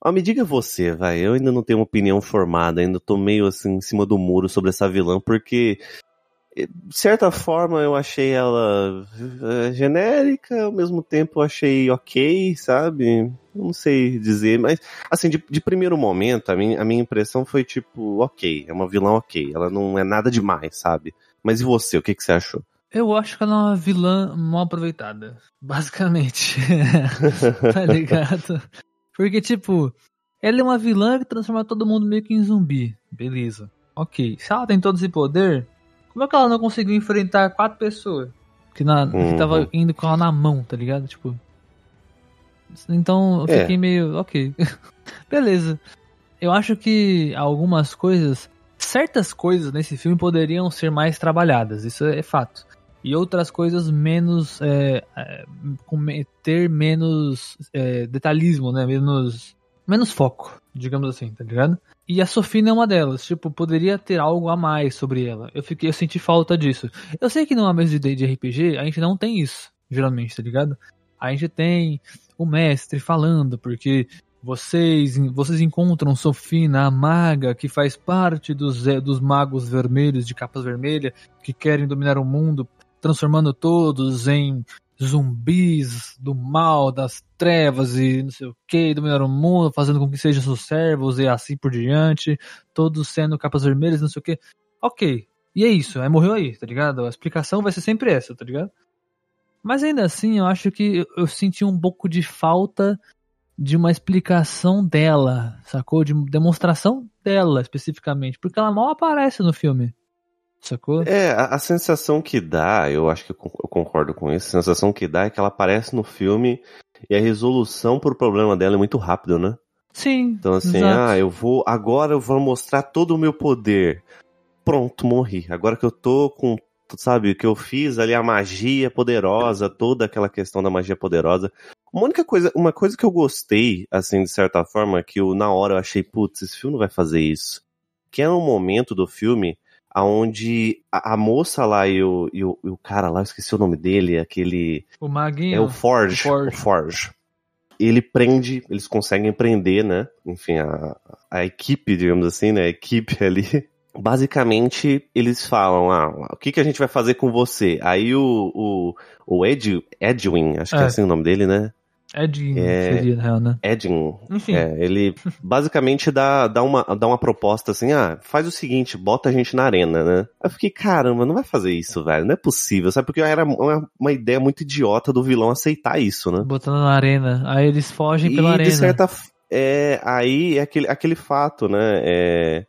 [SPEAKER 2] Ó, me diga você, vai. Eu ainda não tenho uma opinião formada, ainda tô meio assim em cima do muro sobre essa vilã, porque de certa forma eu achei ela eh, genérica, ao mesmo tempo eu achei ok, sabe? Não sei dizer, mas assim, de, de primeiro momento, a minha, a minha impressão foi tipo, ok, é uma vilã ok, ela não é nada demais, sabe? Mas e você, o que, que você achou?
[SPEAKER 1] Eu acho que ela é uma vilã mal aproveitada. Basicamente. tá ligado? Porque, tipo, ela é uma vilã que transforma todo mundo meio que em zumbi. Beleza. Ok. Se ela tem todo esse poder, como é que ela não conseguiu enfrentar quatro pessoas? Que, na,
[SPEAKER 2] Uhum.
[SPEAKER 1] que tava indo com ela na mão, tá ligado? Tipo. Então eu
[SPEAKER 2] É.
[SPEAKER 1] fiquei meio. Ok. Beleza. Eu acho que algumas coisas. Certas coisas nesse filme poderiam ser mais trabalhadas, isso é fato. E outras coisas menos. É, é, ter menos é, detalhismo, né? Menos. Menos foco, digamos assim, tá ligado? E a Sofina é uma delas. Tipo, poderia ter algo a mais sobre ela. Eu fiquei, eu senti falta disso. Eu sei que numa mesa de, de RPG a gente não tem isso, geralmente, tá ligado? A gente tem o mestre falando, porque vocês, vocês encontram Sofina, a maga, que faz parte dos, eh, dos magos vermelhos, de capas vermelhas, que querem dominar o mundo, transformando todos em zumbis do mal, das trevas e não sei o que, dominar o mundo, fazendo com que sejam seus servos e assim por diante, todos sendo capas vermelhas, não sei o que. Ok. E é isso, aí morreu aí, tá ligado? A explicação vai ser sempre essa, tá ligado? Mas ainda assim, eu acho que eu- eu senti um pouco de falta de uma explicação dela, sacou? De demonstração dela especificamente, porque ela mal aparece no filme, sacou?
[SPEAKER 2] É, a, a sensação que dá, eu acho que eu con- eu concordo com isso, a sensação que dá é que ela aparece no filme e a resolução pro problema dela é muito rápido, né?
[SPEAKER 1] Sim.
[SPEAKER 2] Então assim,
[SPEAKER 1] exato.
[SPEAKER 2] ah, eu vou, agora eu vou mostrar todo o meu poder. Pronto, morri. Agora que eu tô com, sabe, que eu fiz ali a magia poderosa, toda aquela questão da magia poderosa. Uma única coisa, uma coisa que eu gostei, assim, de certa forma, que eu, na hora eu achei, putz, esse filme não vai fazer isso. Que era um momento do filme aonde a, a moça lá e o, e, o, e o cara lá, eu esqueci o nome dele, aquele...
[SPEAKER 1] O Maguinho.
[SPEAKER 2] É o Forge.
[SPEAKER 1] o Forge.
[SPEAKER 2] O Forge. Ele prende, eles conseguem prender, né? Enfim, a, a equipe, digamos assim, né? A equipe ali. Basicamente, eles falam, ah, o que, que a gente vai fazer com você? Aí o, o, o Ed, Edwin, acho que é.
[SPEAKER 1] É.
[SPEAKER 2] assim o nome dele, né?
[SPEAKER 1] Edinho
[SPEAKER 2] É.
[SPEAKER 1] seria, na real, né?
[SPEAKER 2] Edwin.
[SPEAKER 1] Enfim.
[SPEAKER 2] É, ele basicamente dá, dá, uma, dá uma proposta assim, ah, faz o seguinte, bota a gente na arena, né? Eu fiquei, caramba, não vai fazer isso, velho, não é possível, sabe? Porque era uma, uma ideia muito idiota do vilão aceitar isso, né?
[SPEAKER 1] Botando na arena. Aí eles fogem pela
[SPEAKER 2] e
[SPEAKER 1] arena.
[SPEAKER 2] de certa é aí é aquele, aquele fato, né? É,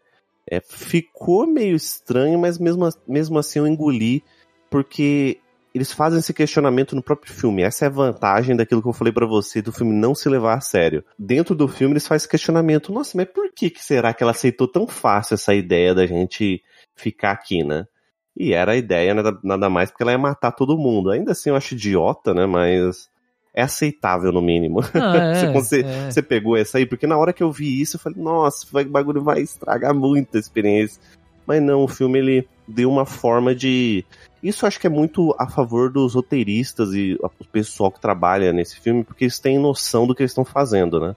[SPEAKER 2] é, ficou meio estranho, mas mesmo, mesmo assim eu engoli, porque eles fazem esse questionamento no próprio filme. Essa é a vantagem daquilo que eu falei pra você, do filme não se levar a sério. Dentro do filme eles fazem esse questionamento. Nossa, mas por que, que será que ela aceitou tão fácil essa ideia da gente ficar aqui, né? E era a ideia, nada, mais, porque ela ia matar todo mundo. Ainda assim eu acho idiota, né? Mas é aceitável no mínimo.
[SPEAKER 1] Não, é,
[SPEAKER 2] você,
[SPEAKER 1] é.
[SPEAKER 2] você pegou essa aí, porque na hora que eu vi isso, eu falei, nossa, vai- o bagulho vai estragar muito a experiência. Mas não, o filme ele deu uma forma de. Isso acho que é muito a favor dos roteiristas e o pessoal que trabalha nesse filme, porque eles têm noção do que eles estão fazendo, né?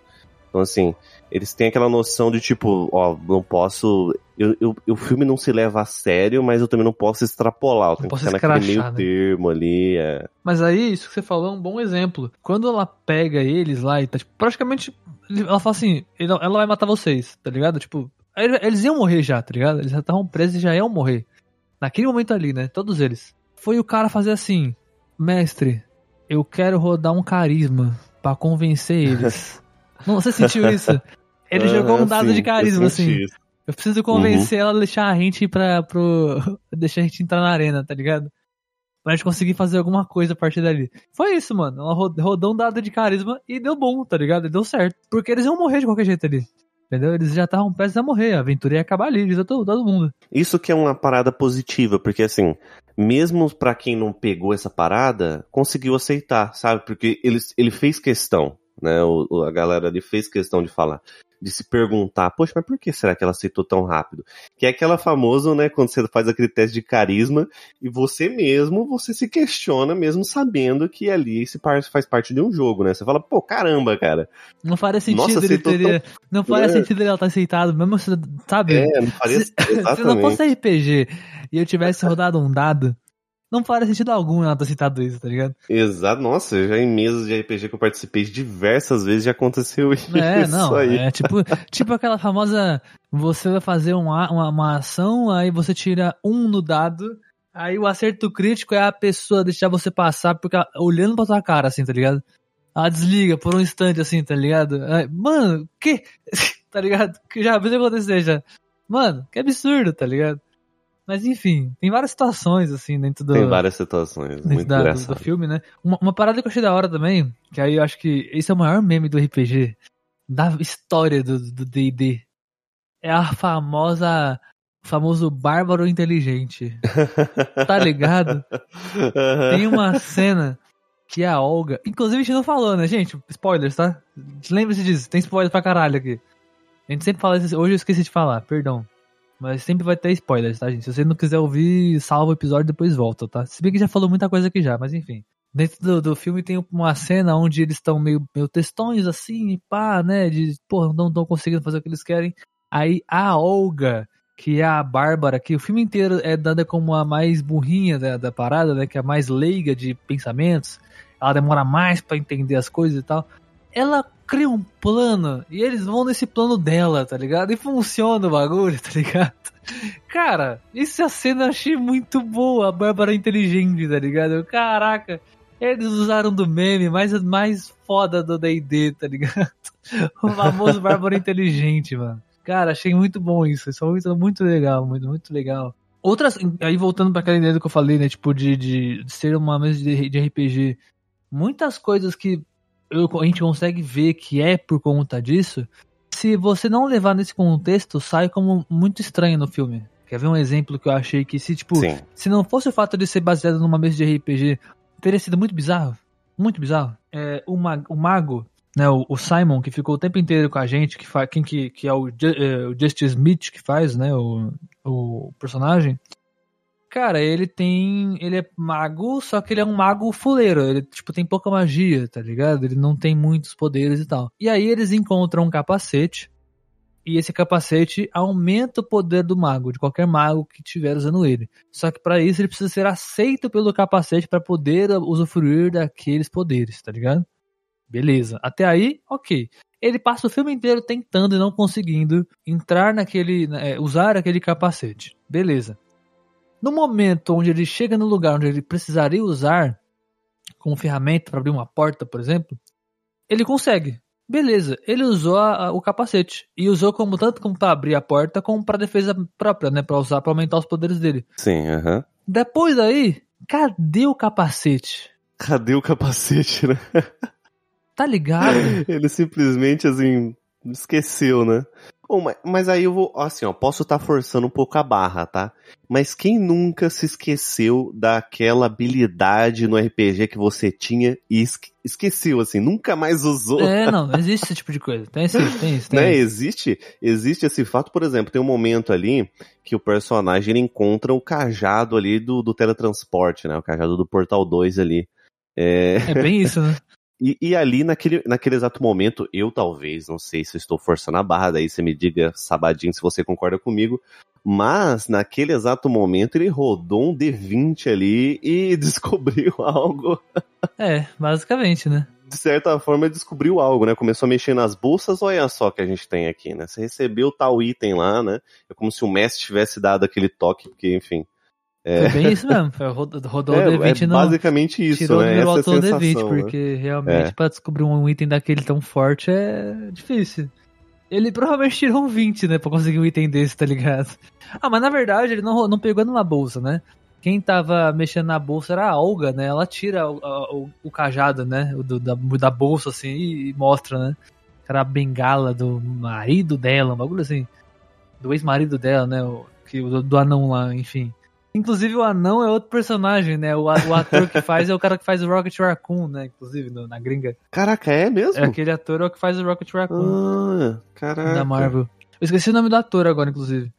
[SPEAKER 2] Então, assim, eles têm aquela noção de tipo, ó, não posso. Eu, eu- o filme não se leva a sério, mas eu também não posso extrapolar. Eu tenho que
[SPEAKER 1] posso
[SPEAKER 2] ficar naquele meio
[SPEAKER 1] né?
[SPEAKER 2] termo ali. É.
[SPEAKER 1] Mas aí, isso que você falou é um bom exemplo. Quando ela pega eles lá e tá, tipo, praticamente. Ela fala assim: ela vai matar vocês, tá ligado? Tipo, eles iam morrer já, tá ligado? Eles já estavam presos e já iam morrer. Naquele momento ali, né? Todos eles. Foi o cara fazer assim: Mestre, eu quero rodar um carisma pra convencer eles. Não, você sentiu isso? Ele jogou um dado
[SPEAKER 2] sim,
[SPEAKER 1] de carisma,
[SPEAKER 2] eu
[SPEAKER 1] assim.
[SPEAKER 2] isso.
[SPEAKER 1] Eu preciso convencer ela a deixar a gente ir pra, pro. deixar a gente entrar na arena, tá ligado? Pra gente conseguir fazer alguma coisa a partir dali. Foi isso, mano. Ela ro- rodou um dado de carisma e deu bom, tá ligado? E deu certo. Porque eles iam morrer de qualquer jeito ali. Entendeu? Eles já estavam prestes a morrer. A aventura ia acabar ali, diz todo, todo mundo.
[SPEAKER 2] Isso que é uma parada positiva, porque assim, mesmo pra quem não pegou essa parada, conseguiu aceitar, sabe? Porque ele, ele fez questão. Né? O, a galera ali fez questão de falar, de se perguntar, poxa, mas por que será que ela aceitou tão rápido? Que é aquela famosa, né, quando você faz aquele teste de carisma e você mesmo, você se questiona mesmo sabendo que ali se par- faz parte de um jogo, né? Você fala, pô, caramba, cara.
[SPEAKER 1] Não faria sentido
[SPEAKER 2] Nossa,
[SPEAKER 1] ele teria. Não faria
[SPEAKER 2] É.
[SPEAKER 1] sentido ele estar aceitado, mesmo se, sabe?
[SPEAKER 2] É, não faria
[SPEAKER 1] Se, se não fosse RPG e eu tivesse rodado um dado, não faria sentido algum ela ter citado isso, tá ligado?
[SPEAKER 2] Exato, nossa, já em mesas de RPG que eu participei diversas vezes já aconteceu isso
[SPEAKER 1] É, não.
[SPEAKER 2] aí.
[SPEAKER 1] É tipo, tipo aquela famosa. Você vai fazer uma, uma, uma ação, aí você tira um no dado, aí o acerto crítico é a pessoa deixar você passar porque ela- olhando pra tua cara, assim, tá ligado? Ela desliga por um instante, assim, tá ligado? Aí, Mano, que? tá ligado? Que já viu acontecer já. Mano, que absurdo, tá ligado? Mas enfim, tem várias situações, assim, dentro do.
[SPEAKER 2] Tem várias situações,
[SPEAKER 1] dentro
[SPEAKER 2] muito
[SPEAKER 1] da- do, do filme, né? Uma, uma parada que eu achei da hora também, que aí eu acho que esse é o maior meme do RPG, da história do D&D. É a famosa, o famoso bárbaro inteligente. Tá ligado? Tem uma cena que a Olga, inclusive a gente não falou, né, gente? Spoilers, tá? Lembre-se disso, tem spoiler pra caralho aqui. A gente sempre fala isso, hoje eu esqueci de falar, perdão. Mas sempre vai ter spoilers, tá, gente? Se você não quiser ouvir, salva o episódio e depois volta, tá? Se bem que já falou muita coisa aqui já, mas enfim. Dentro do, do filme tem uma cena onde eles estão meio, meio textões assim, pá, né? De, porra, não estão conseguindo fazer o que eles querem. Aí a Olga, que é a Bárbara, que o filme inteiro é dada como a mais burrinha da, da parada, né? Que é a mais leiga de pensamentos. Ela demora mais pra entender as coisas e tal. Ela cria um plano e eles vão nesse plano dela, tá ligado? E funciona o bagulho, tá ligado? Cara, essa cena eu achei muito boa, a Bárbara inteligente, tá ligado? Caraca, eles usaram do meme mais, mais foda do D&D, tá ligado? O famoso Bárbara inteligente, mano. Cara, achei muito bom isso, isso é muito, muito legal, muito, muito legal. Outras, aí voltando pra aquela ideia que eu falei, né, tipo, de, de, de ser uma mesa de, de RPG, muitas coisas que eu- a gente consegue ver que é por conta disso, se você não levar nesse contexto, sai como muito estranho no filme. Quer ver um exemplo que eu achei que se, tipo,
[SPEAKER 2] Sim.
[SPEAKER 1] se não fosse o fato de ser baseado numa mesa de RPG, teria sido muito bizarro. Muito bizarro. É, o, mag- o mago, né, o, o Simon, que ficou o tempo inteiro com a gente, que, fa, quem que, que é o, é, o Justice Smith que faz, né, o, o personagem. Cara, ele tem. Ele é mago, só que ele é um mago fuleiro. Ele, tipo, tem pouca magia, tá ligado? Ele não tem muitos poderes e tal. E aí eles encontram um capacete. E esse capacete aumenta o poder do mago, de qualquer mago que estiver usando ele. Só que para isso ele precisa ser aceito pelo capacete para poder usufruir daqueles poderes, tá ligado? Beleza. Até aí, ok. Ele passa o filme inteiro tentando e não conseguindo entrar naquele. é, usar aquele capacete. Beleza. No momento onde ele chega no lugar onde ele precisaria usar como ferramenta para abrir uma porta, por exemplo, ele consegue. Beleza, ele usou a- a- o capacete e usou como tanto como para abrir a porta como para defesa própria, né, para usar para aumentar os poderes dele.
[SPEAKER 2] Sim, aham.
[SPEAKER 1] Depois daí, cadê o capacete?
[SPEAKER 2] Cadê o capacete, né?
[SPEAKER 1] Tá ligado?
[SPEAKER 2] Ele simplesmente, assim, esqueceu, né? Bom, mas, mas aí eu vou, assim, ó, posso estar forçando um pouco a barra, tá? Mas quem nunca se esqueceu daquela habilidade no RPG que você tinha e esque- esqueceu, assim, nunca mais usou?
[SPEAKER 1] é, não, não existe esse tipo de coisa. Tem isso, tem isso, tem
[SPEAKER 2] né?
[SPEAKER 1] isso.
[SPEAKER 2] Existe, existe esse fato, por exemplo, tem um momento ali que o personagem ele encontra o cajado ali do, do teletransporte, né? O cajado do Portal 2 ali. É,
[SPEAKER 1] É bem isso, né?
[SPEAKER 2] e, e ali, naquele, naquele exato momento, eu talvez, não sei se estou forçando a barra, daí você me diga, Sabadinho, se você concorda comigo, mas naquele exato momento ele rodou um D20 ali e descobriu algo.
[SPEAKER 1] É, basicamente, né?
[SPEAKER 2] De certa forma, descobriu algo, né? Começou a mexer nas bolsas, olha só que a gente tem aqui, né? Você recebeu tal item lá, né? É como se o mestre tivesse dado aquele toque, porque, enfim.
[SPEAKER 1] É bem isso mesmo. Foi, rod- Rodou
[SPEAKER 2] é,
[SPEAKER 1] o D20
[SPEAKER 2] é
[SPEAKER 1] no.
[SPEAKER 2] basicamente isso,
[SPEAKER 1] tirou
[SPEAKER 2] né?
[SPEAKER 1] o número
[SPEAKER 2] Essa é a
[SPEAKER 1] alto do D20,
[SPEAKER 2] sensação, né?
[SPEAKER 1] porque realmente
[SPEAKER 2] É.
[SPEAKER 1] pra descobrir um item daquele tão forte é difícil. Ele provavelmente tirou um 20, né, pra conseguir um item desse, tá ligado? Ah, mas na verdade ele não, não pegou numa bolsa, né? Quem tava mexendo na bolsa era a Olga, né? Ela tira o, o, o cajado, né? o do- da, da bolsa, assim, e, e mostra, né? Era a bengala do marido dela, um bagulho assim. Do ex-marido dela, né? O, que, o do, do anão lá, enfim. Inclusive o anão é outro personagem, né? O, o ator que faz é o cara que faz o Rocket Raccoon, né? Inclusive, no- na gringa.
[SPEAKER 2] Caraca, é mesmo?
[SPEAKER 1] É aquele ator é o que faz o Rocket Raccoon
[SPEAKER 2] Ah, caraca.
[SPEAKER 1] da Marvel. Eu esqueci o nome do ator agora, inclusive.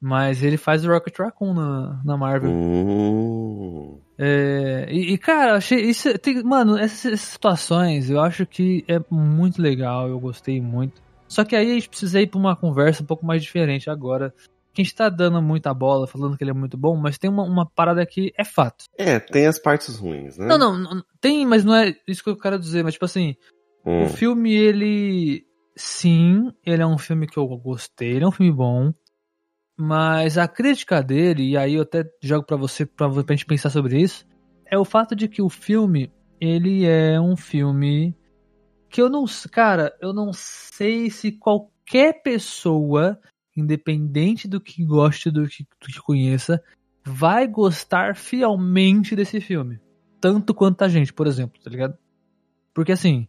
[SPEAKER 1] Mas ele faz o Rocket Raccoon na, na Marvel.
[SPEAKER 2] Hum.
[SPEAKER 1] É, e, e, cara, achei isso. tem- mano, essas, essas situações eu acho que é muito legal, eu gostei muito. Só que aí a gente precisa ir pra uma conversa um pouco mais diferente agora. Que a gente tá dando muita bola, falando que ele é muito bom, mas tem uma, uma parada que é fato.
[SPEAKER 2] É, tem as partes ruins, né?
[SPEAKER 1] Não, não, não, tem, mas não é isso que eu quero dizer, mas tipo assim,
[SPEAKER 2] Hum.
[SPEAKER 1] o filme, ele. Sim, ele é um filme que eu gostei, ele é um filme bom. Mas a crítica dele, e aí eu até jogo pra você, pra, pra gente pensar sobre isso, é o fato de que o filme, ele é um filme que eu não. Cara, eu não sei se qualquer pessoa, independente do que goste, do que, do que conheça, vai gostar fielmente desse filme. Tanto quanto a gente, por exemplo, tá ligado? Porque assim,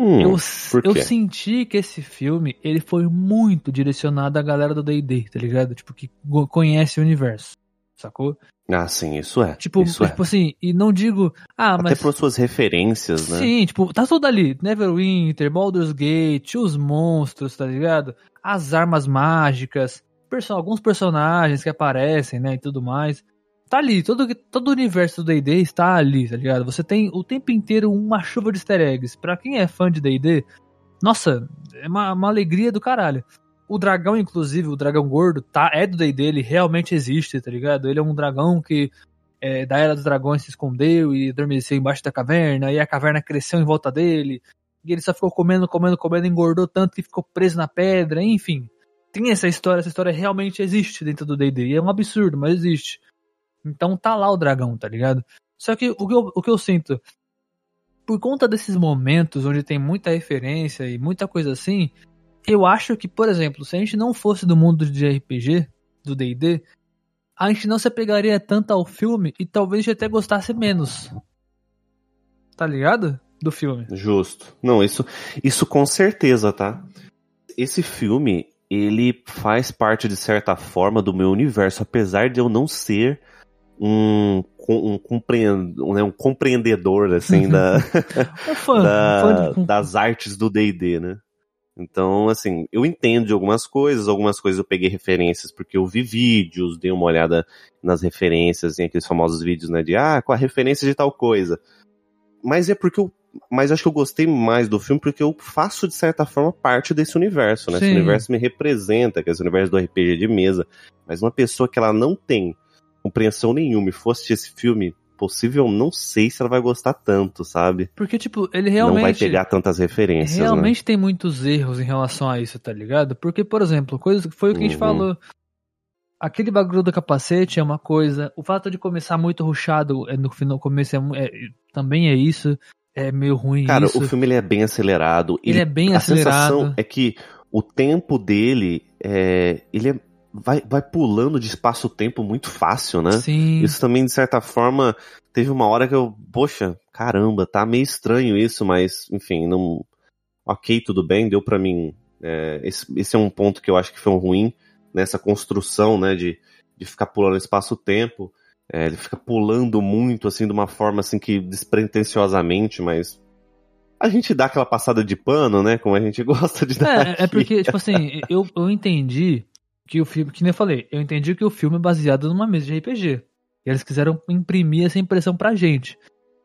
[SPEAKER 2] Hum,
[SPEAKER 1] eu,
[SPEAKER 2] por
[SPEAKER 1] eu senti que esse filme, ele foi muito direcionado à galera do D&D, tá ligado? Tipo, que conhece o universo, sacou?
[SPEAKER 2] Ah, sim, isso é.
[SPEAKER 1] Tipo,
[SPEAKER 2] isso é.
[SPEAKER 1] tipo assim, e não digo, ah,
[SPEAKER 2] Até
[SPEAKER 1] mas...
[SPEAKER 2] por suas referências, né?
[SPEAKER 1] Sim, tipo, tá tudo ali. Neverwinter, Baldur's Gate, os monstros, tá ligado? As armas mágicas, perso- alguns personagens que aparecem, né, e tudo mais. Tá ali, todo, todo o universo do D&D está ali, tá ligado? Você tem o tempo inteiro uma chuva de easter eggs. Pra quem é fã de D&D, nossa, é uma, uma alegria do caralho. O dragão, inclusive, o dragão gordo, tá, é do D&D, ele realmente existe, tá ligado? Ele é um dragão que é, da Era dos Dragões se escondeu e adormeceu embaixo da caverna, e a caverna cresceu em volta dele, e ele só ficou comendo, comendo, comendo, engordou tanto que ficou preso na pedra, enfim. Tem essa história, essa história realmente existe dentro do D&D, é um absurdo, mas existe. Então tá lá o dragão, tá ligado? Só que o que eu, o que eu sinto, por conta desses momentos onde tem muita referência e muita coisa assim, eu acho que, por exemplo, se a gente não fosse do mundo de RPG, do D&D, a gente não se apegaria tanto ao filme e talvez a gente até gostasse menos. Tá ligado? Do filme.
[SPEAKER 2] Justo. Não, isso, isso com certeza, tá? Esse filme, ele faz parte de certa forma do meu universo, apesar de eu não ser um, um, compreend, né, um compreendedor, assim, da,
[SPEAKER 1] Um fã,
[SPEAKER 2] da-
[SPEAKER 1] um fã de,
[SPEAKER 2] das artes do D&D, né? Então, assim, eu entendo de algumas coisas, algumas coisas eu peguei referências porque eu vi vídeos, dei uma olhada nas referências, em aqueles famosos vídeos, né, de, ah, com a referência de tal coisa. Mas é porque eu, mas acho que eu gostei mais do filme porque eu faço, de certa forma, parte desse universo, né? Esse
[SPEAKER 1] Sim.
[SPEAKER 2] universo me representa, que é esse universo do RPG de mesa. Mas uma pessoa que ela não tem compreensão nenhuma e fosse esse filme, possível, não sei se ela vai gostar tanto, sabe?
[SPEAKER 1] Porque, tipo, ele realmente.
[SPEAKER 2] não vai pegar tantas referências, né?
[SPEAKER 1] realmente tem muitos erros em relação a isso, tá ligado? Porque, por exemplo, coisa, foi o que a gente
[SPEAKER 2] Uhum.
[SPEAKER 1] falou. Aquele bagulho do capacete é uma coisa. O fato de começar muito rushado é, no, no começo é, é- também é isso. É meio ruim
[SPEAKER 2] Cara,
[SPEAKER 1] isso.
[SPEAKER 2] o filme ele é bem acelerado.
[SPEAKER 1] Ele é bem
[SPEAKER 2] a
[SPEAKER 1] acelerado.
[SPEAKER 2] sensação é que o tempo dele é, ele é- vai, vai pulando de espaço-tempo muito fácil, né?
[SPEAKER 1] Sim.
[SPEAKER 2] Isso também, de certa forma, teve uma hora que eu, poxa, caramba, tá meio estranho isso, mas, enfim, não. Ok, tudo bem, deu pra mim. é, esse, esse é um ponto que eu acho que foi um ruim nessa construção, né, de, de ficar pulando espaço-tempo. É, ele fica pulando muito, assim, de uma forma, assim, que despretensiosamente, mas. A gente dá aquela passada de pano, né? Como a gente gosta de dar.
[SPEAKER 1] É, é
[SPEAKER 2] aqui.
[SPEAKER 1] porque, tipo assim, eu, eu entendi que o filme, que nem eu falei, eu entendi que o filme é baseado numa mesa de RPG. E eles quiseram imprimir essa impressão pra gente.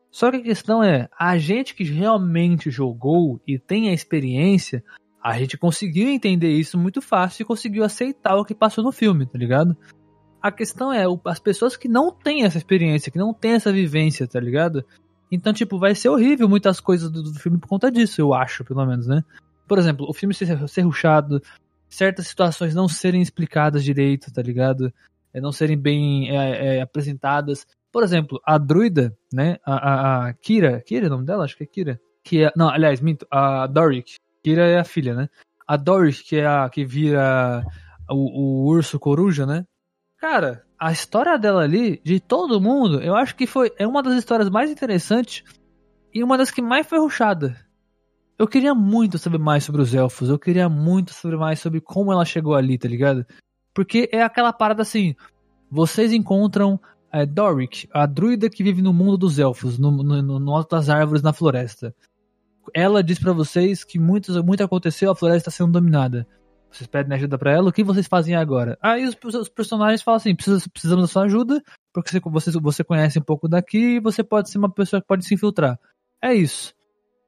[SPEAKER 1] Só que a questão é, a gente que realmente jogou e tem a experiência, a gente conseguiu entender isso muito fácil e conseguiu aceitar o que passou no filme, tá ligado? A questão é, as pessoas que não têm essa experiência, que não têm essa vivência, tá ligado? Então, tipo, vai ser horrível muitas coisas do, do filme por conta disso, eu acho, pelo menos, né? Por exemplo, o filme ser, ser rushado, certas situações não serem explicadas direito, tá ligado? É, não serem bem é, é, apresentadas. Por exemplo, a druida, né? A, a, a Kira. Kira é o nome dela? Acho que é Kira. Que é, não, aliás, minto. A Doric. Kira é a filha, né? A Doric, que é a que vira o, o urso coruja, né? Cara, a história dela ali, de todo mundo, eu acho que foi é uma das histórias mais interessantes e uma das que mais foi rushada. Eu queria muito saber mais sobre os elfos, eu queria muito saber mais sobre como ela chegou ali, tá ligado? Porque é aquela parada assim, vocês encontram é, Doric, a druida que vive no mundo dos elfos, no, no, no alto das árvores na floresta. Ela diz pra vocês que muito, muito aconteceu, a floresta está sendo dominada. Vocês pedem ajuda pra ela, o que vocês fazem agora? Aí os, os personagens falam assim: "Precisa- precisamos da sua ajuda, porque você, você, você conhece um pouco daqui e você pode ser uma pessoa que pode se infiltrar. É isso.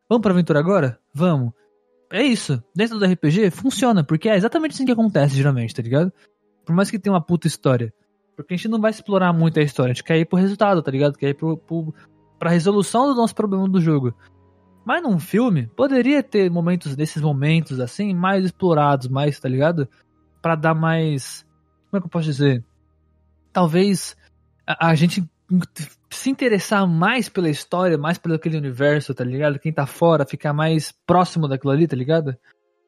[SPEAKER 1] Vamos pra aventura agora? Vamos. É isso. Dentro do RPG funciona, porque é exatamente assim que acontece geralmente, tá ligado? Por mais que tenha uma puta história. Porque a gente não vai explorar muito a história, a gente quer ir pro resultado, tá ligado? Quer ir pro, pro, pra resolução do nosso problema do jogo. Mas num filme, poderia ter momentos desses momentos assim, mais explorados, mais, tá ligado? Pra dar mais. Como é que eu posso dizer? Talvez a, a gente se interessar mais pela história, mais pelo aquele universo, tá ligado? Quem tá fora, ficar mais próximo daquilo ali, tá ligado?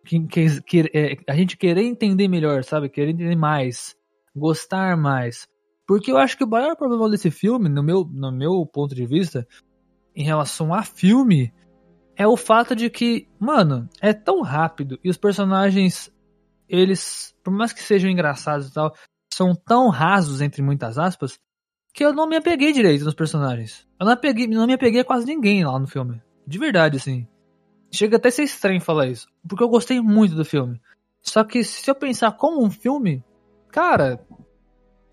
[SPEAKER 1] Que, que, é, a gente querer entender melhor, sabe? Querer entender mais, gostar mais. Porque eu acho que o maior problema desse filme, no meu, no meu ponto de vista, em relação a filme, é o fato de que, mano, é tão rápido e os personagens, eles, por mais que sejam engraçados e tal, são tão rasos, entre muitas aspas, que eu não me apeguei direito nos personagens. Eu não, apeguei, não me apeguei a quase ninguém lá no filme. De verdade, assim. Chega até a ser estranho falar isso, porque eu gostei muito do filme. Só que se eu pensar como um filme, cara,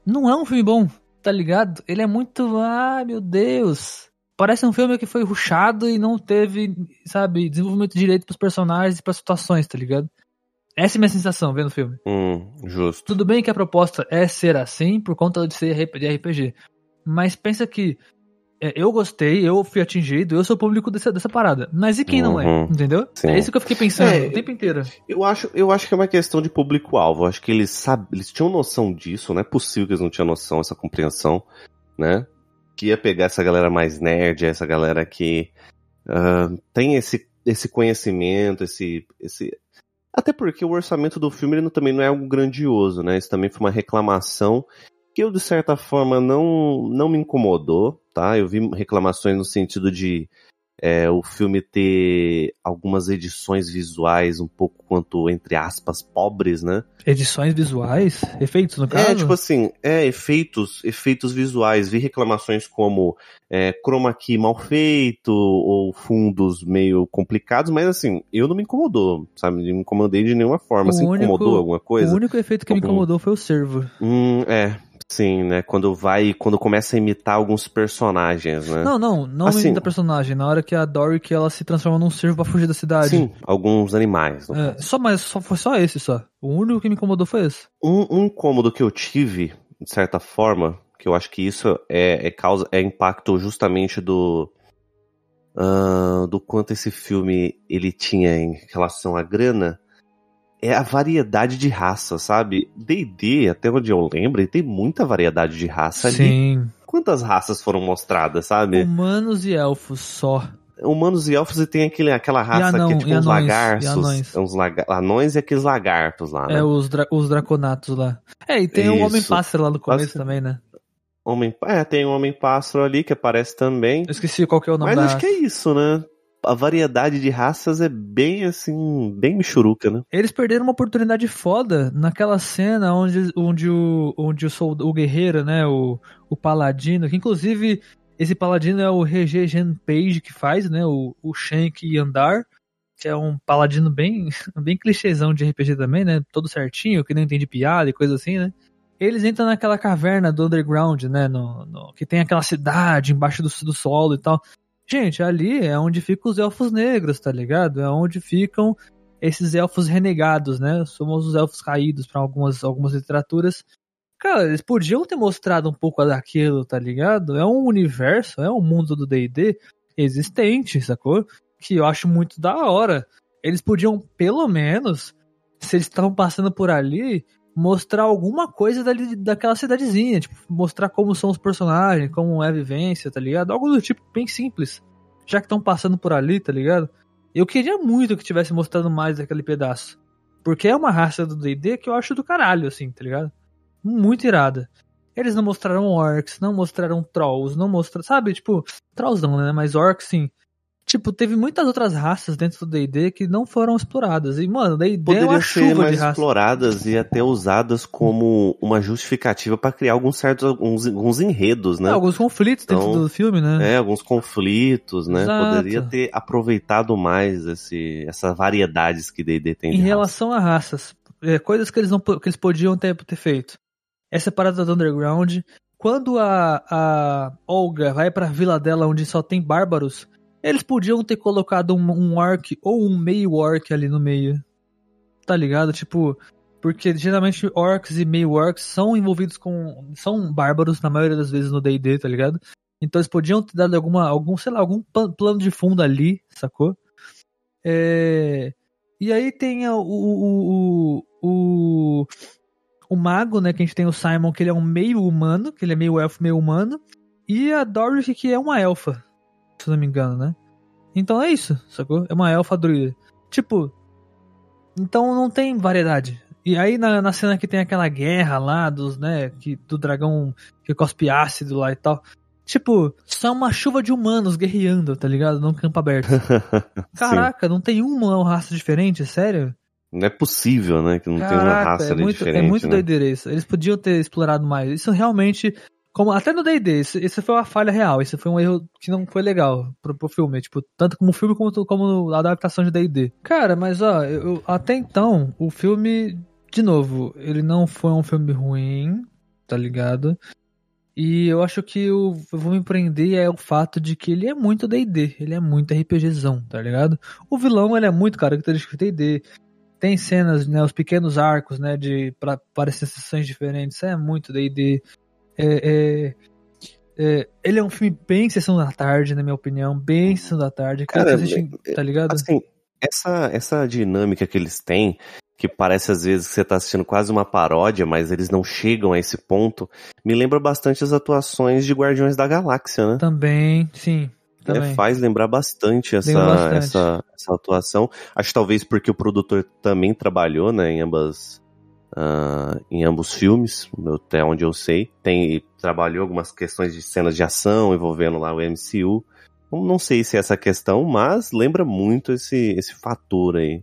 [SPEAKER 1] não é um filme bom, tá ligado? Ele é muito, ah, meu Deus. Parece um filme que foi rushado e não teve, sabe, desenvolvimento direito pros personagens e pras situações, tá ligado? Essa é a minha sensação vendo o filme.
[SPEAKER 2] Hum, justo.
[SPEAKER 1] Tudo bem que a proposta é ser assim por conta de ser de RPG. Mas pensa que é, eu gostei, eu fui atingido, eu sou o público dessa, dessa parada. Mas e quem não é?
[SPEAKER 2] Uhum.
[SPEAKER 1] Entendeu?
[SPEAKER 2] Sim.
[SPEAKER 1] É isso que eu fiquei pensando
[SPEAKER 2] É,
[SPEAKER 1] o tempo inteiro.
[SPEAKER 2] Eu acho, eu acho que é uma questão de público-alvo. Eu Acho que eles sabem, eles tinham noção disso, não é possível que eles não tinham noção, essa compreensão, né? Que ia pegar essa galera mais nerd, essa galera que ah, tem esse, esse conhecimento, esse, esse. Até porque o orçamento do filme ele não- também não é algo grandioso, né? Isso também foi uma reclamação que eu, de certa forma, não, não me incomodou, tá? Eu vi reclamações no sentido de é, o filme ter algumas edições visuais um pouco quanto, entre aspas, pobres, né?
[SPEAKER 1] Edições visuais, efeitos no caso.
[SPEAKER 2] É, tipo assim, é, efeitos, efeitos visuais. Vi reclamações como é, chroma key mal feito, ou fundos meio complicados, mas assim, eu não me incomodou, sabe? Não me incomodei de nenhuma forma.
[SPEAKER 1] O
[SPEAKER 2] Você
[SPEAKER 1] único-
[SPEAKER 2] incomodou alguma coisa?
[SPEAKER 1] O único efeito que me
[SPEAKER 2] Algum-
[SPEAKER 1] incomodou foi o servo.
[SPEAKER 2] Hum, é, sim, né? Quando vai, quando começa a imitar alguns personagens, né?
[SPEAKER 1] Não, não, não
[SPEAKER 2] Assim-
[SPEAKER 1] da personagem. Na hora que a Dory ela se transforma num servo pra fugir da cidade.
[SPEAKER 2] Sim, alguns animais. no
[SPEAKER 1] É, só, mas só, foi só esse só. O único que me incomodou foi esse.
[SPEAKER 2] Um, um incômodo que eu tive, de certa forma, que eu acho que isso é, é causa, é impacto justamente do ah, do quanto esse filme ele tinha em relação à grana, é a variedade de raça, sabe? D&D, até onde eu lembro, tem muita variedade de raça ali.
[SPEAKER 1] Sim.
[SPEAKER 2] Quantas raças foram mostradas, sabe?
[SPEAKER 1] Humanos e elfos só.
[SPEAKER 2] Humanos e elfos e tem aquele, aquela raça
[SPEAKER 1] anão-
[SPEAKER 2] que é tipo uns
[SPEAKER 1] anões,
[SPEAKER 2] lagartos.
[SPEAKER 1] anões.
[SPEAKER 2] é Uns laga- anões e aqueles lagartos lá, né?
[SPEAKER 1] É, os, dra os draconatos lá. É, e tem o
[SPEAKER 2] Isso.
[SPEAKER 1] Homem-Pássaro lá no começo
[SPEAKER 2] Pássaro.
[SPEAKER 1] também, né?
[SPEAKER 2] Homem, é, tem um Homem-Pássaro ali que aparece também.
[SPEAKER 1] Eu esqueci qual que é o nome
[SPEAKER 2] Mas
[SPEAKER 1] da
[SPEAKER 2] acho que é isso, né? A variedade de raças é bem assim, bem michuruca, né?
[SPEAKER 1] Eles perderam uma oportunidade foda naquela cena onde, onde, o, onde o, sold- o guerreiro, né, o, o paladino, que inclusive esse paladino é o Regé Jean Page que faz, né, o, o Shank Andar, que é um paladino bem, bem clichêzão de RPG também, né, todo certinho, que não entende piada e coisa assim, né. Eles entram naquela caverna do underground, né, no, no- que tem aquela cidade embaixo do, do solo e tal. Gente, ali é onde ficam os elfos negros, tá ligado? É onde ficam esses elfos renegados, né? Somos os elfos caídos para algumas, algumas literaturas. Cara, eles podiam ter mostrado um pouco daquilo, tá ligado? É um universo, é um mundo do D&D existente, sacou? Que eu acho muito da hora. Eles podiam, pelo menos, se eles estavam passando por ali, mostrar alguma coisa dali, daquela cidadezinha. Tipo, mostrar como são os personagens, como é a vivência, tá ligado? Algo do tipo bem simples. Já que estão passando por ali, tá ligado? Eu queria muito que tivesse mostrando mais daquele pedaço. Porque é uma raça do D&D que eu acho do caralho, assim, tá ligado? Muito irada. Eles não mostraram orcs, não mostraram trolls, não mostraram, sabe? Tipo, trolls não, né? Mas orcs, sim. Tipo, teve muitas outras raças dentro do D&D que não foram exploradas. E, mano, D&D é
[SPEAKER 2] Poderiam
[SPEAKER 1] uma
[SPEAKER 2] ser
[SPEAKER 1] chuva
[SPEAKER 2] mais
[SPEAKER 1] de raças.
[SPEAKER 2] exploradas e até usadas como uma justificativa pra criar alguns certos alguns, alguns enredos, né?
[SPEAKER 1] É, alguns conflitos dentro
[SPEAKER 2] Então,
[SPEAKER 1] do filme, né?
[SPEAKER 2] É, alguns conflitos, né?
[SPEAKER 1] Exato.
[SPEAKER 2] Poderia ter aproveitado mais esse, essas variedades que D&D tem
[SPEAKER 1] em
[SPEAKER 2] raça.
[SPEAKER 1] relação a raças, é, coisas que eles não que eles podiam ter, ter feito. Essa parada do underground, quando a, a Olga vai pra vila dela onde só tem bárbaros, eles podiam ter colocado um, um orc ou um meio orc ali no meio. Tá ligado? Tipo, porque geralmente orcs e meio orcs são envolvidos com são bárbaros na maioria das vezes no D&D, tá ligado? Então eles podiam ter dado alguma algum, sei lá, algum plano de fundo ali, sacou? É, e aí tem o, o, o, o, o mago, né? Que a gente tem o Simon, que ele é um meio humano, que ele é meio elfo, meio humano. E a Doric, que é uma elfa, se não me engano, né? Então é isso, sacou? É uma elfa druida. Tipo, então não tem variedade. E aí na, na cena que tem aquela guerra lá dos, né, que, do dragão que cospe ácido lá e tal. Tipo, só uma chuva de humanos guerreando, tá ligado? Num campo aberto. Caraca, não tem uma raça diferente, sério?
[SPEAKER 2] Não é possível, né? Que não tem uma
[SPEAKER 1] Caraca,
[SPEAKER 2] raça
[SPEAKER 1] é muito,
[SPEAKER 2] diferente,
[SPEAKER 1] é muito
[SPEAKER 2] né?
[SPEAKER 1] doideira isso. Eles podiam ter explorado mais. Isso realmente, como até no D&D, isso, foi uma falha real. Isso foi um erro que não foi legal pro, pro filme, tipo, tanto como filme como, como a adaptação de D&D. Cara, mas ó, eu, eu- até então, o filme, de novo, ele não foi um filme ruim, tá ligado? E eu acho que o, eu vou me prender é o fato de que ele é muito D&D, ele é muito RPGzão, tá ligado? O vilão, ele é muito característico de D&D, tem cenas, né, os pequenos arcos, né, de para parecer sessões diferentes, é muito D&D. É, é, é, ele é um filme bem sessão da tarde, na minha opinião, bem sessão da tarde. Cara, assiste, tá ligado?
[SPEAKER 2] Assim, essa, essa dinâmica que eles têm, que parece às vezes que você tá assistindo quase uma paródia, mas eles não chegam a esse ponto, me lembra bastante as atuações de Guardiões da Galáxia, né?
[SPEAKER 1] Também, sim,
[SPEAKER 2] É,
[SPEAKER 1] também.
[SPEAKER 2] faz lembrar bastante essa,
[SPEAKER 1] bastante.
[SPEAKER 2] essa, essa atuação. Acho talvez porque o produtor também trabalhou, né, em ambas, ah, em ambos filmes, até onde eu sei. Tem, trabalhou algumas questões de cenas de ação envolvendo lá o MCU. Não- sei se é essa questão, mas lembra muito esse, esse fator aí.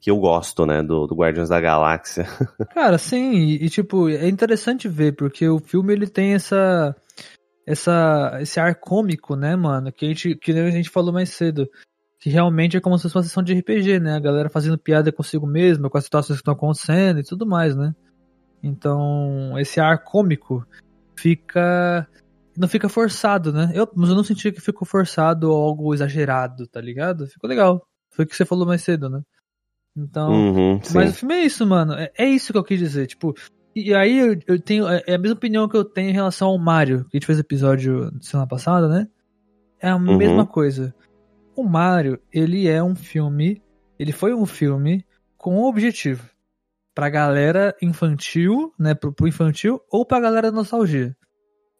[SPEAKER 2] Que eu gosto, né, do, do Guardiões da Galáxia.
[SPEAKER 1] Cara, sim, e, e, tipo, é interessante ver, porque o filme ele tem essa. essa esse ar cômico, né, mano? Que a gente, que a gente falou mais cedo. Que realmente é como se fosse uma sessão de RPG, né? A galera fazendo piada consigo mesma, com as situações que estão acontecendo e tudo mais, né? Então, esse ar cômico fica. Não fica forçado, né? Eu, mas eu não senti que ficou forçado ou algo exagerado, tá ligado? Ficou legal. Foi o que você falou mais cedo, né? Então.
[SPEAKER 2] Uhum.
[SPEAKER 1] Mas o filme é isso, mano. É, é isso que eu quis dizer. Tipo, e, e aí eu, eu tenho. É é a mesma opinião que eu tenho em relação ao Mario, que a gente fez episódio semana passada, né? É a
[SPEAKER 2] Uhum.
[SPEAKER 1] mesma coisa. O Mario, ele é um filme. Ele foi um filme com um objetivo. Pra galera infantil, né? Pro, pro infantil ou pra galera da nostalgia.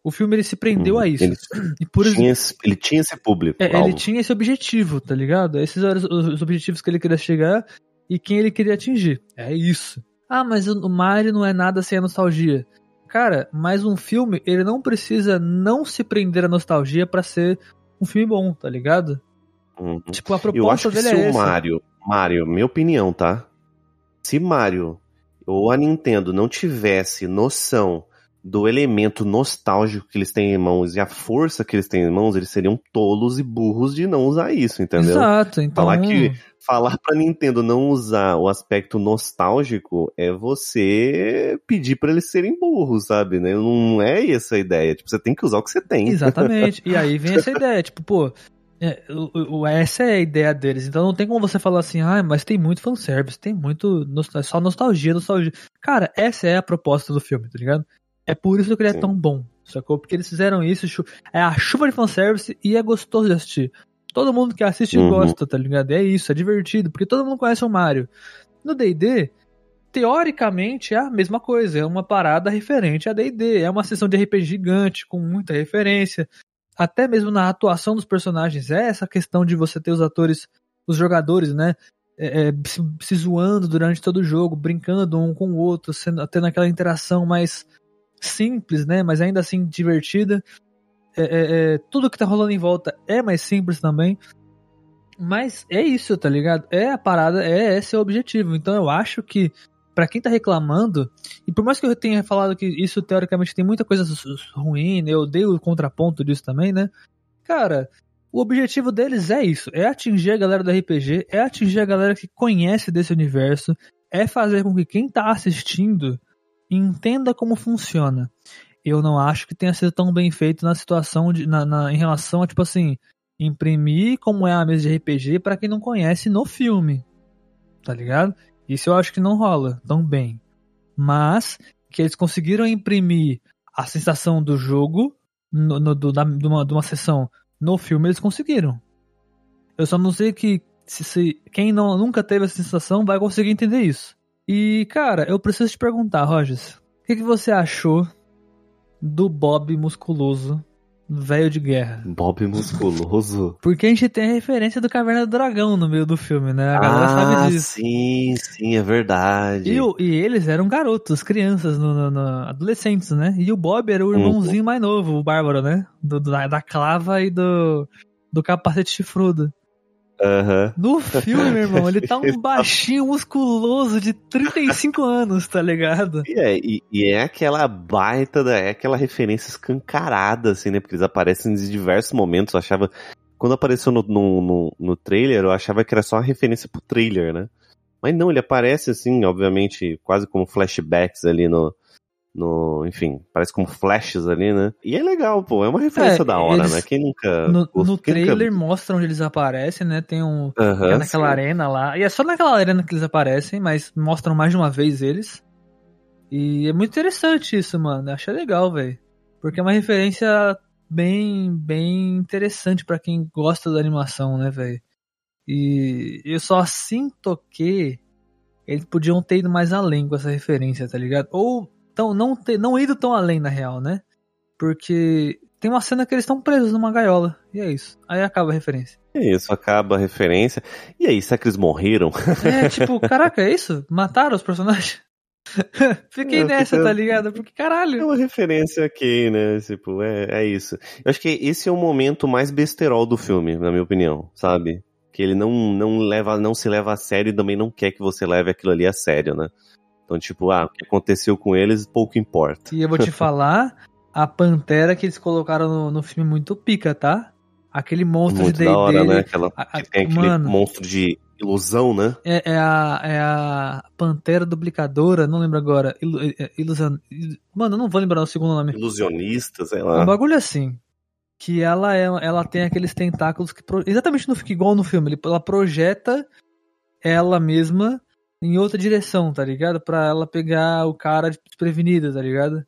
[SPEAKER 1] O filme ele se prendeu
[SPEAKER 2] Uhum.
[SPEAKER 1] a isso.
[SPEAKER 2] Ele
[SPEAKER 1] E por isso.
[SPEAKER 2] tinha, esse- ele tinha esse público.
[SPEAKER 1] É, ele tinha esse objetivo, tá ligado? Esses eram os, os objetivos que ele queria chegar e quem ele queria atingir. É isso. Ah, mas o Mario não é nada sem a nostalgia. Cara, mas um filme, ele não precisa não se prender à nostalgia pra ser um filme bom, tá ligado?
[SPEAKER 2] Uhum.
[SPEAKER 1] Tipo, a proposta
[SPEAKER 2] Eu acho que se
[SPEAKER 1] é
[SPEAKER 2] o. Mario, Mario, minha opinião, tá? Se Mario ou a Nintendo não tivesse noção do elemento nostálgico que eles têm em mãos e a força que eles têm em mãos, eles seriam tolos e burros de não usar isso, entendeu?
[SPEAKER 1] Exato, então.
[SPEAKER 2] Falar que- Falar pra Nintendo não usar o aspecto nostálgico é você pedir pra eles serem burros, sabe? Né? Não é essa a ideia. Tipo, você tem que usar o que você tem.
[SPEAKER 1] Exatamente. E aí vem essa ideia, tipo, pô, é, o- o- essa é a ideia deles. Então não tem como você falar assim, ah, mas tem muito fanservice, tem muito nostal- só nostalgia, nostalgia. Cara, essa é a proposta do filme, tá ligado? É por isso que ele é
[SPEAKER 2] Sim.
[SPEAKER 1] tão bom, sacou? Porque eles fizeram isso, é a chuva de fanservice e é gostoso de assistir. Todo mundo que assiste
[SPEAKER 2] Uhum.
[SPEAKER 1] gosta, tá ligado? É isso, é divertido, porque todo mundo conhece o Mario. No D&D, teoricamente é a mesma coisa, é uma parada referente a D&D, é uma sessão de RPG gigante com muita referência, até mesmo na atuação dos personagens, é essa questão de você ter os atores, os jogadores, né, é, é, se, se zoando durante todo o jogo, brincando um com o outro, sendo, tendo aquela interação mais simples, né, mas ainda assim divertida. É, é, é, tudo que tá rolando em volta é mais simples também. Mas é isso, tá ligado? É a parada, é esse o objetivo. Então eu acho que, pra quem tá reclamando, e por mais que eu tenha falado que isso teoricamente tem muita coisa ruim, né, eu odeio o contraponto disso também, né? Cara, o objetivo deles é isso: é atingir a galera do RPG, é atingir a galera que conhece desse universo, é fazer com que quem tá assistindo entenda como funciona. Eu não acho que tenha sido tão bem feito na situação de, na, na em relação a, tipo assim, imprimir como é a mesa de RPG para quem não conhece no filme. Tá ligado? Isso eu acho que não rola tão bem. Mas que eles conseguiram imprimir a sensação do jogo no, no do, da, de, uma, de uma sessão no filme, eles conseguiram. Eu só não sei que se, se, quem não, nunca teve essa sensação vai conseguir entender isso. E, cara, eu preciso te perguntar, Rogers, o que, que você achou do Bob musculoso velho de guerra.
[SPEAKER 2] Bob musculoso.
[SPEAKER 1] Porque a gente tem a referência do Caverna do Dragão no meio do filme, né? A galera
[SPEAKER 2] ah,
[SPEAKER 1] sabe disso.
[SPEAKER 2] Sim, sim, é verdade.
[SPEAKER 1] E, e eles eram garotos, crianças, no, no, no, adolescentes, né? E o Bob era o irmãozinho uhum. mais novo, o Bárbaro, né? Do, do, da clava e do, do capacete chifrudo.
[SPEAKER 2] Uhum.
[SPEAKER 1] No filme, meu irmão, ele tá um baixinho musculoso de 35 anos, tá ligado?
[SPEAKER 2] E é, e, e, é aquela baita, da, é aquela referência escancarada, assim, né? Porque eles aparecem em diversos momentos. Eu achava. Quando apareceu no, no, no, no trailer, eu achava que era só uma referência pro trailer, né? Mas não, ele aparece, assim, obviamente, quase como flashbacks ali no, no, enfim, parece como flashes ali, né? E é legal, pô, é uma referência é, da hora, eles, né? Quem nunca.
[SPEAKER 1] No, no quem trailer nunca... mostra onde eles aparecem, né? Tem um. é naquela sim. arena lá. E é só naquela arena que eles aparecem, mas mostram mais de uma vez eles. E é muito interessante isso, mano. Eu achei legal, velho. Porque é uma referência bem, bem interessante para quem gosta da animação, né, velho? E eu só assim toquei. Eles podiam ter ido mais além com essa referência, tá ligado? Ou tão, não, ter, não ido tão além na real, né? Porque tem uma cena que eles estão presos numa gaiola. E é isso. Aí acaba a referência.
[SPEAKER 2] É isso, acaba a referência. E aí, será que eles morreram?
[SPEAKER 1] É, tipo, caraca, é isso? Mataram os personagens? Fiquei nessa, tá ligado? Porque caralho.
[SPEAKER 2] É uma referência aqui, né? Tipo, é, é isso. Eu acho que esse é o momento mais besterol do filme, na minha opinião, sabe? Que ele não, não, leva, não se leva a sério e também não quer que você leve aquilo ali a sério, né? Então, tipo, ah, o que aconteceu com eles pouco importa.
[SPEAKER 1] E eu vou te falar, a Pantera que eles colocaram no, no filme muito pica, tá? Aquele monstro
[SPEAKER 2] muito
[SPEAKER 1] de
[SPEAKER 2] da hora, né? Aquela, a, tem aquele mano, monstro de ilusão, né?
[SPEAKER 1] É, é, a, é a Pantera Duplicadora, não lembro agora. Ilu, é, é, ilusion, mano, eu não vou lembrar o segundo nome.
[SPEAKER 2] Ilusionista, sei lá.
[SPEAKER 1] Um bagulho assim. Que ela, é, ela tem aqueles tentáculos que. Exatamente não fica igual no filme. Ela projeta ela mesma em outra direção, tá ligado? Pra ela pegar o cara desprevenido, tá ligado?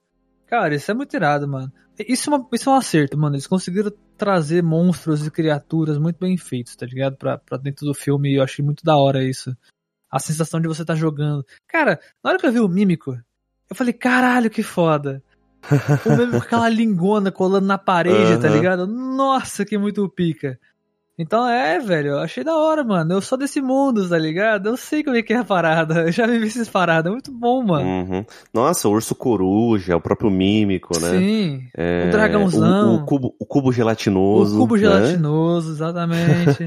[SPEAKER 1] Cara, isso é muito irado, mano. Isso é, uma, isso é um acerto, mano. Eles conseguiram trazer monstros e criaturas muito bem feitos, tá ligado? Pra, pra dentro do filme e eu achei muito da hora isso. A sensação de você tá jogando. Cara, na hora que eu vi o Mímico, eu falei, caralho, que foda. O Mímico com aquela lingona colando na parede, uhum. tá ligado? Nossa, que muito pica. Então é, velho, eu achei da hora, mano. Eu sou desse mundo, tá ligado? Eu sei como é que é a parada. Eu já vivi essas paradas. Muito bom, mano.
[SPEAKER 2] Uhum. Nossa, o urso coruja, o próprio mímico, né?
[SPEAKER 1] Sim.
[SPEAKER 2] É,
[SPEAKER 1] o dragãozão.
[SPEAKER 2] O, o, cubo, o cubo gelatinoso.
[SPEAKER 1] O cubo né? gelatinoso, exatamente.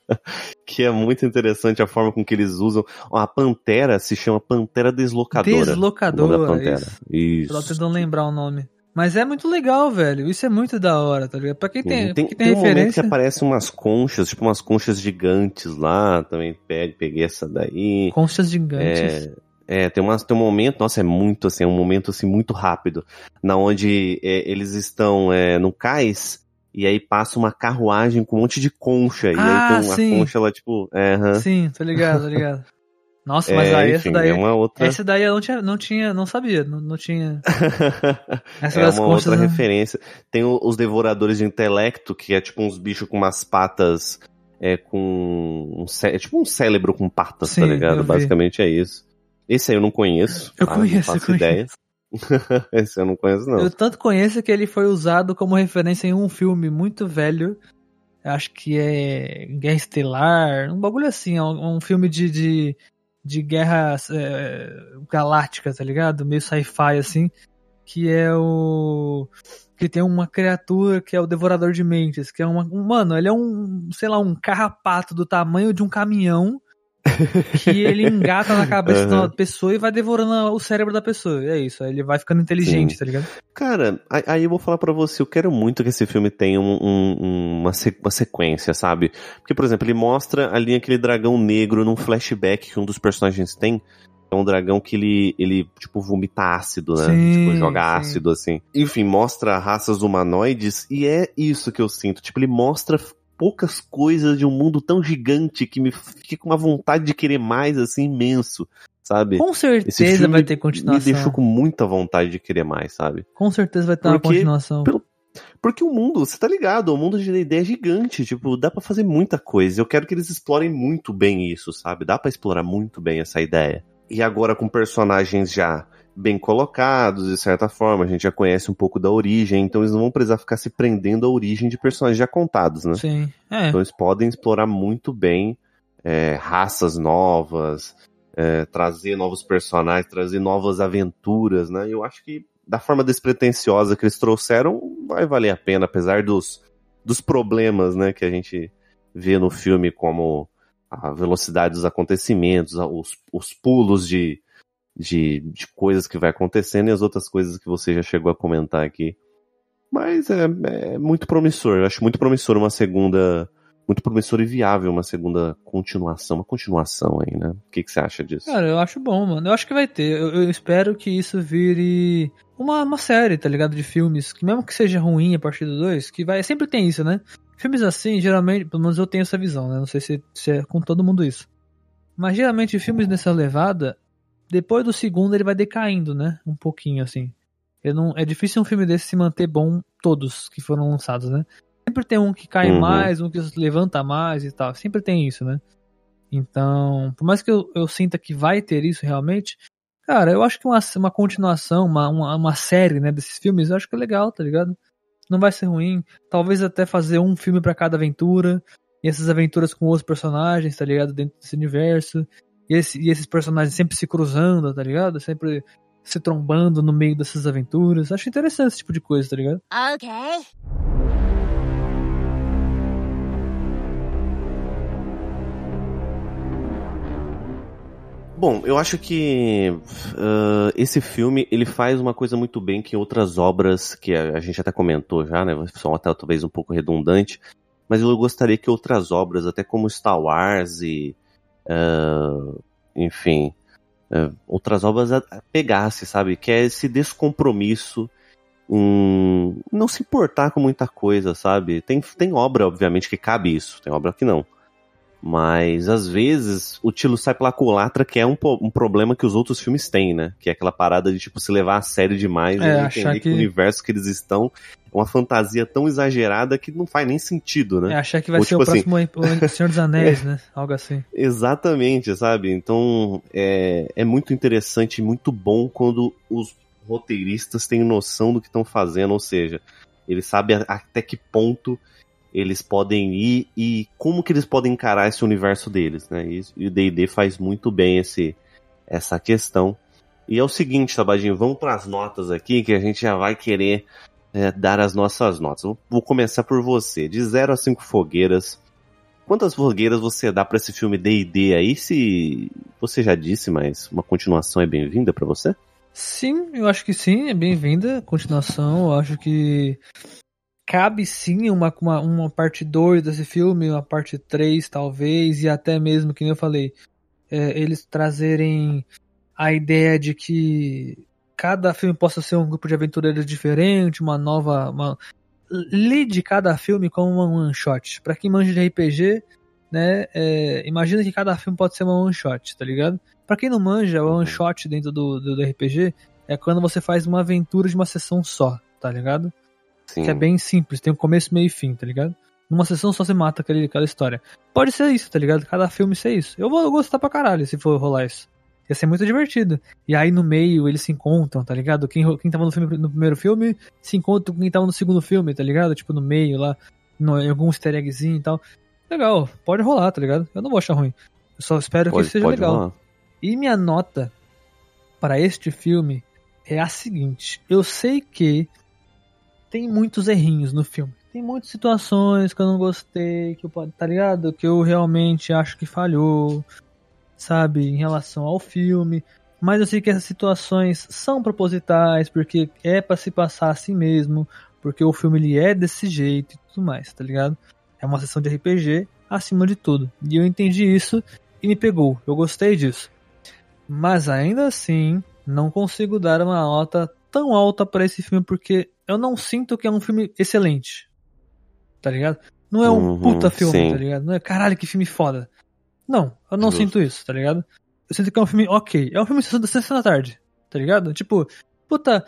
[SPEAKER 2] que é muito interessante a forma com que eles usam. A pantera se chama pantera deslocadora.
[SPEAKER 1] Deslocadora,
[SPEAKER 2] pantera. isso.
[SPEAKER 1] isso. Tô tentando lembrar o nome. Mas é muito legal, velho. Isso é muito da hora, tá ligado? Pra quem tem, tem, quem tem, tem referência.
[SPEAKER 2] Um que aparecem umas conchas, tipo umas conchas gigantes lá. Também peguei, peguei essa daí.
[SPEAKER 1] Conchas gigantes.
[SPEAKER 2] É, é, tem, umas, tem um momento, nossa, é muito assim, é um momento assim muito rápido. Na onde é, eles estão é, no cais e aí passa uma carruagem com um monte de concha. Ah, e aí
[SPEAKER 1] ah,
[SPEAKER 2] tem uma
[SPEAKER 1] sim.
[SPEAKER 2] concha lá, tipo. É, uh -huh.
[SPEAKER 1] Sim, tô ligado, tô ligado. Nossa, mas é, aí enfim, essa daí.
[SPEAKER 2] É uma outra...
[SPEAKER 1] Essa daí eu não tinha, não tinha, não sabia, não, não tinha.
[SPEAKER 2] essa é uma outra não... referência. Tem os devoradores de intelecto, que é tipo uns bichos com umas patas. É com. Um, é tipo um cérebro com patas, tá Sim, tá ligado? Basicamente é isso. Esse aí eu não conheço.
[SPEAKER 1] Eu tá? conheço, não faço eu
[SPEAKER 2] ideia. Esse eu não conheço, não.
[SPEAKER 1] Eu tanto conheço que ele foi usado como referência em um filme muito velho. Acho que é Guerra Estelar, um bagulho assim, um, um filme de, de de guerra é, tá ligado? Meio sci-fi assim, que é o que tem uma criatura que é o Devorador de Mentes, que é uma. um- Mano, ele é um, sei lá, um carrapato do tamanho de um caminhão que ele engata na cabeça de uma pessoa e vai devorando o cérebro da pessoa. É isso, ele vai ficando inteligente,
[SPEAKER 2] Sim.
[SPEAKER 1] tá ligado?
[SPEAKER 2] Cara, aí- eu vou falar pra você, eu quero muito que esse filme tenha um- um- uma, se- uma sequência, sabe? Porque, por exemplo, ele mostra ali aquele dragão negro num flashback que um dos personagens tem. É um dragão que ele, ele tipo, vomita ácido, né?
[SPEAKER 1] Sim,
[SPEAKER 2] tipo, joga
[SPEAKER 1] sim.
[SPEAKER 2] ácido, assim. Enfim, mostra raças humanoides e é isso que eu sinto. Tipo, ele mostra poucas coisas de um mundo tão gigante que me fica com uma vontade de querer mais, assim, imenso, sabe?
[SPEAKER 1] Com certeza vai ter
[SPEAKER 2] me
[SPEAKER 1] continuação.
[SPEAKER 2] deixou com muita vontade de querer mais, sabe?
[SPEAKER 1] Com certeza vai ter uma
[SPEAKER 2] Porque-
[SPEAKER 1] continuação.
[SPEAKER 2] pelo- Porque o mundo, você tá ligado, o mundo de D&D é gigante, tipo, dá pra fazer muita coisa. Eu quero que eles explorem muito bem isso, sabe? Dá pra explorar muito bem essa ideia. E agora com personagens já bem colocados, de certa forma, a gente já conhece um pouco da origem, então eles não vão precisar ficar se prendendo à origem de personagens já contados, né?
[SPEAKER 1] Sim. É.
[SPEAKER 2] Então eles podem explorar muito bem é, raças novas, é, trazer novos personagens, trazer novas aventuras, né? Eu acho que da forma despretensiosa que eles trouxeram, vai valer a pena, apesar dos, dos problemas, né, que a gente vê no filme, como a velocidade dos acontecimentos, os, os pulos de, de, de coisas que vai acontecendo e as outras coisas que você já chegou a comentar aqui. Mas é, é muito promissor. Eu acho muito promissor uma segunda. Muito promissor e viável uma segunda continuação. Uma continuação aí, né? O que, que você acha disso?
[SPEAKER 1] Cara, eu acho bom, mano. Eu acho que vai ter. Eu, eu espero que isso vire uma, uma série, tá ligado? De filmes, que mesmo que seja ruim a partir do 2, que vai. Sempre tem isso, né? Filmes assim, geralmente, pelo menos eu tenho essa visão, né? Não sei se, se é com todo mundo isso. Mas geralmente filmes nessa levada, depois do segundo ele vai decaindo, né? Um pouquinho, assim. Eu não, é difícil um filme desse se manter bom todos que foram lançados, né? Sempre tem um que cai
[SPEAKER 2] Uhum.
[SPEAKER 1] mais, um que levanta mais e tal. Sempre tem isso, né? Então, por mais que eu, eu sinta que vai ter isso realmente, cara, eu acho que uma, uma continuação, uma, uma, uma série, né, desses filmes, eu acho que é legal, tá ligado? Não vai ser ruim. Talvez até fazer um filme pra cada aventura, e essas aventuras com outros personagens, tá ligado? Dentro desse universo. E, esse- e esses personagens sempre se cruzando, tá ligado? Sempre se trombando no meio dessas aventuras. Acho interessante esse tipo de coisa, tá ligado?
[SPEAKER 4] Okay.
[SPEAKER 2] Bom, eu acho que ah, esse filme ele faz uma coisa muito bem que outras obras que a, a gente até comentou já, né? São até talvez um pouco redundante, mas eu gostaria que outras obras, até como Star Wars e ah, enfim, ah, outras obras pegasse, sabe? Que é esse descompromisso em não se importar com muita coisa, sabe? Tem, tem obra, obviamente, que cabe isso, tem obra que não. Mas às vezes o tiro sai pela culatra, que é um, um problema que os outros filmes têm, né? Que é aquela parada de tipo se levar a sério demais
[SPEAKER 1] É,
[SPEAKER 2] e entender que...
[SPEAKER 1] que-
[SPEAKER 2] o universo que eles estão é uma fantasia tão exagerada que não faz nem sentido, né?
[SPEAKER 1] É achar que vai
[SPEAKER 2] Ou
[SPEAKER 1] ser
[SPEAKER 2] tipo
[SPEAKER 1] o próximo o Senhor dos Anéis, né? Algo assim.
[SPEAKER 2] Exatamente, sabe? Então é, é muito interessante e muito bom quando os roteiristas têm noção do que estão fazendo, ou seja, eles sabem até que ponto eles podem ir e como que eles podem encarar esse universo deles, né? E, o D&D faz muito bem esse, essa questão. E é o seguinte, Tabadinho, vamos para as notas aqui que a gente já vai querer é, dar as nossas notas. Vou, vou começar por você. De 0 a 5 fogueiras, Quantas fogueiras você dá pra esse filme D&D aí? Se você já disse, mas uma continuação é bem-vinda pra você?
[SPEAKER 1] Sim, eu acho que sim, é bem-vinda. Continuação, eu acho que cabe sim uma, uma, uma parte 2 desse filme, uma parte 3 talvez, e até mesmo, que eu falei, é, eles trazerem a ideia de que cada filme possa ser um grupo de aventureiros diferente, uma nova. Uma... Lide cada filme como uma one shot. Pra quem manja de RPG, né, é, imagina que cada filme pode ser uma one shot, tá ligado? Pra quem não manja, o one shot dentro do, do, do RPG é quando você faz uma aventura de uma sessão só, tá ligado?
[SPEAKER 2] Sim.
[SPEAKER 1] Que é bem simples, tem um começo, meio e fim, tá ligado? Numa sessão só você mata aquele, aquela história. Pode ser isso, tá ligado? Cada filme ser isso. Eu vou gostar pra caralho se for rolar isso. Ia ser muito divertido. E aí no meio eles se encontram, tá ligado? Quem, quem tava no, filme, no primeiro filme se encontra com quem tava no segundo filme, tá ligado? Tipo no meio lá, no, em algum easter eggzinho e tal. Legal, pode rolar, tá ligado? Eu não vou achar ruim. Eu só espero
[SPEAKER 2] Pode,
[SPEAKER 1] que seja legal.
[SPEAKER 2] rolar.
[SPEAKER 1] E minha nota para este filme é a seguinte: eu sei que tem muitos errinhos no filme. Tem muitas situações que eu não gostei, que eu, tá ligado? Que eu realmente acho que falhou, sabe, em relação ao filme. Mas eu sei que essas situações são propositais, porque é para se passar assim mesmo, porque o filme ele é desse jeito e tudo mais, tá ligado? É uma sessão de RPG acima de tudo. E eu entendi isso e me pegou. Eu gostei disso. Mas ainda assim, não consigo dar uma nota tão alta para esse filme porque eu não sinto que é um filme excelente. Tá ligado? Não é um
[SPEAKER 2] Uhum,
[SPEAKER 1] puta filme,
[SPEAKER 2] sim.
[SPEAKER 1] tá ligado? Não é caralho que filme foda. Não, eu não sinto isso, tá ligado? Eu sinto que é um filme ok. É um filme da sessão da tarde, tá ligado? Tipo, puta,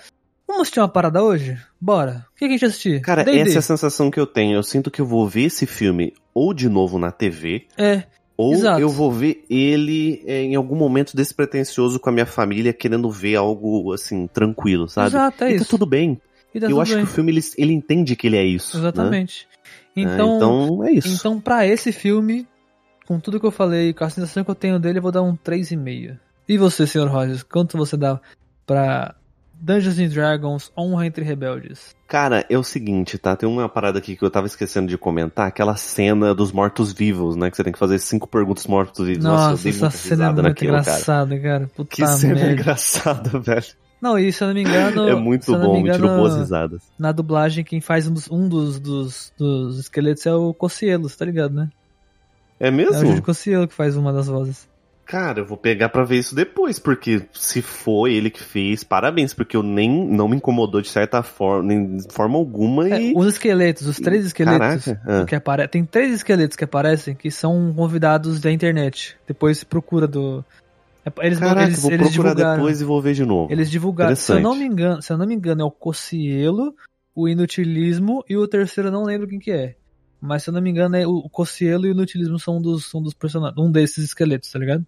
[SPEAKER 1] vamos assistir uma parada hoje? Bora. O que, que a gente assistir?
[SPEAKER 2] Cara,
[SPEAKER 1] D&D.
[SPEAKER 2] essa é a sensação que eu tenho. Eu sinto que eu vou ver esse filme ou de novo na TV,
[SPEAKER 1] É,
[SPEAKER 2] ou
[SPEAKER 1] Exato.
[SPEAKER 2] eu vou ver ele é, em algum momento despretensioso com a minha família, querendo ver algo assim, tranquilo, sabe?
[SPEAKER 1] exato, é
[SPEAKER 2] e tá
[SPEAKER 1] isso.
[SPEAKER 2] tudo bem.
[SPEAKER 1] Tá
[SPEAKER 2] eu acho
[SPEAKER 1] bem.
[SPEAKER 2] que o filme ele, ele entende que ele é isso. né?
[SPEAKER 1] Exatamente.
[SPEAKER 2] É,
[SPEAKER 1] Então,
[SPEAKER 2] então é isso.
[SPEAKER 1] Então, pra esse filme, com tudo que eu falei, com a sensação que eu tenho dele, eu vou dar um 3,5. E você, Sr. Rogers, quanto você dá pra Dungeons and Dragons Honra entre Rebeldes?
[SPEAKER 2] Cara, é o seguinte, tá? Tem uma parada aqui que eu tava esquecendo de comentar, aquela cena dos mortos-vivos, né? Que você tem que fazer cinco perguntas mortos-vivos. Nossa,
[SPEAKER 1] Nossa, essa cena é muito
[SPEAKER 2] naquilo, cara.
[SPEAKER 1] engraçada, cara. Puta
[SPEAKER 2] Que cena
[SPEAKER 1] merda.
[SPEAKER 2] engraçada, velho.
[SPEAKER 1] Não, e se eu não me engano.
[SPEAKER 2] É muito bom,
[SPEAKER 1] me
[SPEAKER 2] me tirou
[SPEAKER 1] engano,
[SPEAKER 2] boas risadas.
[SPEAKER 1] Na dublagem, quem faz um dos, um dos, dos, dos esqueletos é o Cocielos, tá ligado, né?
[SPEAKER 2] É
[SPEAKER 1] É o
[SPEAKER 2] mesmo?
[SPEAKER 1] Júlio Cocielo que faz uma das vozes.
[SPEAKER 2] Cara, eu vou pegar pra ver isso depois, porque se foi ele que fez, parabéns, porque eu nem não me incomodou de certa forma, nem de forma alguma
[SPEAKER 1] É,
[SPEAKER 2] e
[SPEAKER 1] os esqueletos, os três esqueletos
[SPEAKER 2] Caraca, ah.
[SPEAKER 1] que aparecem. Tem três esqueletos que aparecem que são convidados da internet. Depois se procura do. É, Eles,
[SPEAKER 2] Caraca,
[SPEAKER 1] eles,
[SPEAKER 2] vou
[SPEAKER 1] eles
[SPEAKER 2] procurar
[SPEAKER 1] divulgaram.
[SPEAKER 2] depois e vou ver de novo.
[SPEAKER 1] Eles divulgaram. Se eu não
[SPEAKER 2] Interessante.
[SPEAKER 1] me engano, se eu não me engano, é o Cocielo, o Inutilismo e o terceiro eu não lembro quem que é. Mas se eu não me engano, é o Cocielo e o Inutilismo são um dos, são dos personagens. Um desses esqueletos, tá ligado?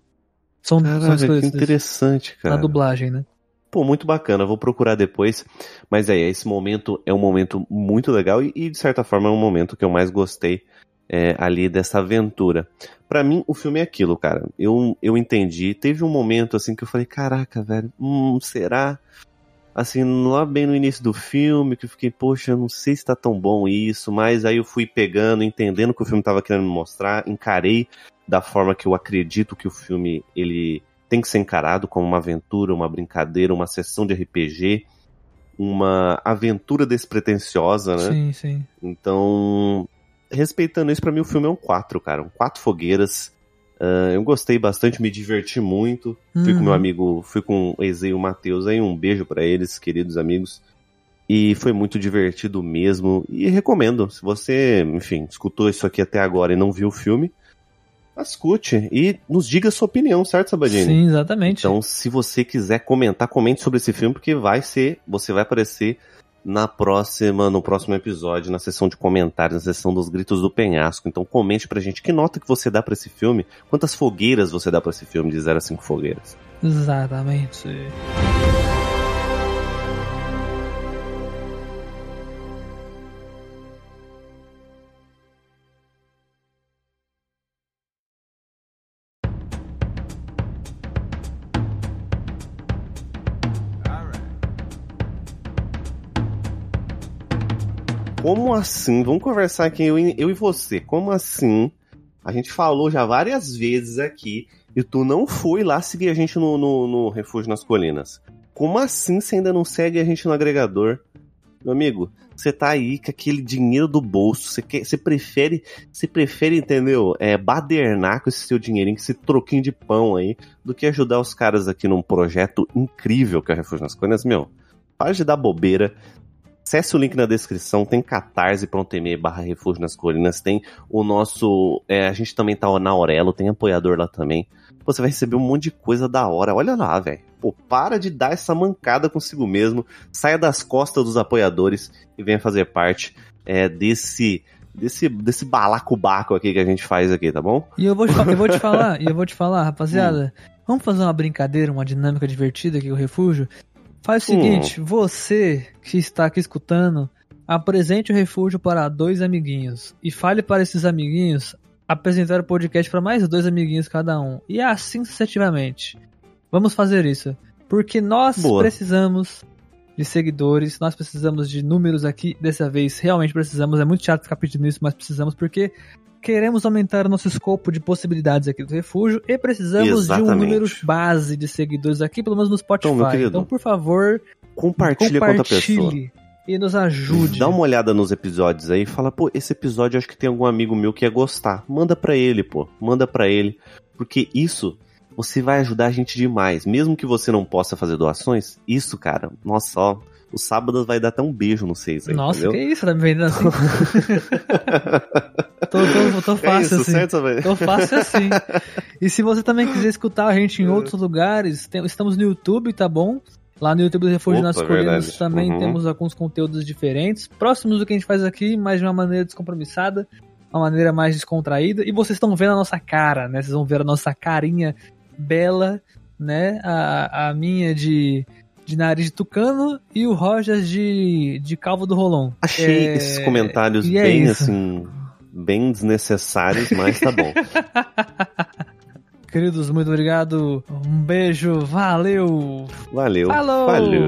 [SPEAKER 1] São, são
[SPEAKER 2] Caraca, que
[SPEAKER 1] esqueletos desses,
[SPEAKER 2] interessante, cara.
[SPEAKER 1] na dublagem, né?
[SPEAKER 2] Pô, muito bacana, vou procurar depois. Mas é, esse momento é um momento muito legal e, e, de certa forma, é um momento que eu mais gostei é, ali dessa aventura. Pra mim, o filme é aquilo, cara. Eu, eu entendi. Teve um momento assim que eu falei, caraca, velho, hum, será? Assim, lá bem no início do filme, que eu fiquei, poxa, não sei se tá tão bom isso, mas aí eu fui pegando, entendendo o que o filme tava querendo me mostrar, encarei da forma que eu acredito que o filme ele tem que ser encarado como uma aventura, uma brincadeira, uma sessão de RPG, uma aventura despretensiosa, né?
[SPEAKER 1] Sim, sim.
[SPEAKER 2] Então, respeitando isso, pra mim o filme é um 4, cara. Um 4 fogueiras. Ah, eu gostei bastante, me diverti muito. Fui com
[SPEAKER 1] Uhum.
[SPEAKER 2] meu amigo, fui com o Eze e o Matheus aí, um beijo pra eles, queridos amigos. E foi muito divertido mesmo. E recomendo, se você, enfim, escutou isso aqui até agora e não viu o filme, escute e nos diga a sua opinião, certo, Sabadini?
[SPEAKER 1] Sim, exatamente.
[SPEAKER 2] Então, se você quiser comentar, comente sobre esse filme, porque vai ser, você vai aparecer na próxima, no próximo episódio, na sessão de comentários, na sessão dos gritos do penhasco. Então, comente pra gente que nota que você dá pra esse filme, quantas fogueiras você dá pra esse filme de 0 a 5 fogueiras.
[SPEAKER 1] Exatamente.
[SPEAKER 2] Como assim? Vamos conversar aqui, eu, e- eu e você. Como assim? A gente falou já várias vezes aqui e tu não foi lá seguir a gente no, no, no Refúgio nas Colinas. Como assim você ainda não segue a gente no agregador? Meu amigo, você tá aí com aquele dinheiro do bolso, você, quer, você prefere, você prefere, entendeu? É, badernar com esse seu dinheirinho, com esse troquinho de pão aí, do que ajudar os caras aqui num projeto incrível que é o Refúgio nas Colinas. Meu, para de dar bobeira, Acesse o link na descrição, tem catarse.me barra refúgio nas colinas, tem o nosso. é, a gente também tá na Aurelo, tem apoiador lá também. Você vai receber um monte de coisa da hora. Olha lá, velho. Pô, para de dar essa mancada consigo mesmo. Saia das costas dos apoiadores e venha fazer parte é, desse. Desse, desse balacobaco aqui que a gente faz aqui, tá bom?
[SPEAKER 1] E eu vou te, eu vou te falar, e eu vou te falar, rapaziada. Vamos fazer uma brincadeira, uma dinâmica divertida aqui com o refúgio. Faz o
[SPEAKER 2] Hum.
[SPEAKER 1] seguinte, você que está aqui escutando, apresente o refúgio para dois amiguinhos e fale para esses amiguinhos apresentar o podcast para mais dois amiguinhos cada um. E assim sucessivamente. Vamos fazer isso, porque nós
[SPEAKER 2] Boa.
[SPEAKER 1] precisamos de seguidores. Nós precisamos de números aqui. Dessa vez, realmente precisamos. É muito chato ficar pedindo isso, mas precisamos porque queremos aumentar o nosso escopo de possibilidades aqui do refúgio e precisamos
[SPEAKER 2] Exatamente.
[SPEAKER 1] de um número base de seguidores aqui, pelo menos no Spotify.
[SPEAKER 2] Então, meu querido,
[SPEAKER 1] então por favor,
[SPEAKER 2] Compartilha com outra pessoa.
[SPEAKER 1] compartilhe e nos ajude.
[SPEAKER 2] Dá uma olhada nos episódios aí e fala, pô, esse episódio eu acho que tem algum amigo meu que ia gostar. Manda pra ele, pô. Manda pra ele. Porque isso, você vai ajudar a gente demais. Mesmo que você não possa fazer doações, isso, cara, nossa, ó. O sábado vai dar até um beijo no vocês aí,
[SPEAKER 1] Nossa,
[SPEAKER 2] entendeu?
[SPEAKER 1] que isso, tá me vendendo assim? tô, tô, tô
[SPEAKER 2] É
[SPEAKER 1] fácil
[SPEAKER 2] isso,
[SPEAKER 1] assim.
[SPEAKER 2] certo?
[SPEAKER 1] Tô fácil assim. E se você também quiser escutar a gente em outros lugares, tem- estamos no YouTube, tá bom? Lá no YouTube do Refúgio
[SPEAKER 2] Opa,
[SPEAKER 1] Nas Colinas também
[SPEAKER 2] Uhum.
[SPEAKER 1] temos alguns conteúdos diferentes, próximos do que a gente faz aqui, mas de uma maneira descompromissada, uma maneira mais descontraída. E vocês estão vendo a nossa cara, né? Vocês vão ver a nossa carinha bela, né? A, a minha de, de nariz de tucano e o Rogers de, de calvo do Rolon.
[SPEAKER 2] Achei
[SPEAKER 1] É,
[SPEAKER 2] esses comentários
[SPEAKER 1] e é
[SPEAKER 2] bem,
[SPEAKER 1] isso.
[SPEAKER 2] assim, bem desnecessários, mas tá bom.
[SPEAKER 1] Queridos, muito obrigado. Um beijo, valeu!
[SPEAKER 2] Valeu.
[SPEAKER 1] Falou!
[SPEAKER 2] Falou.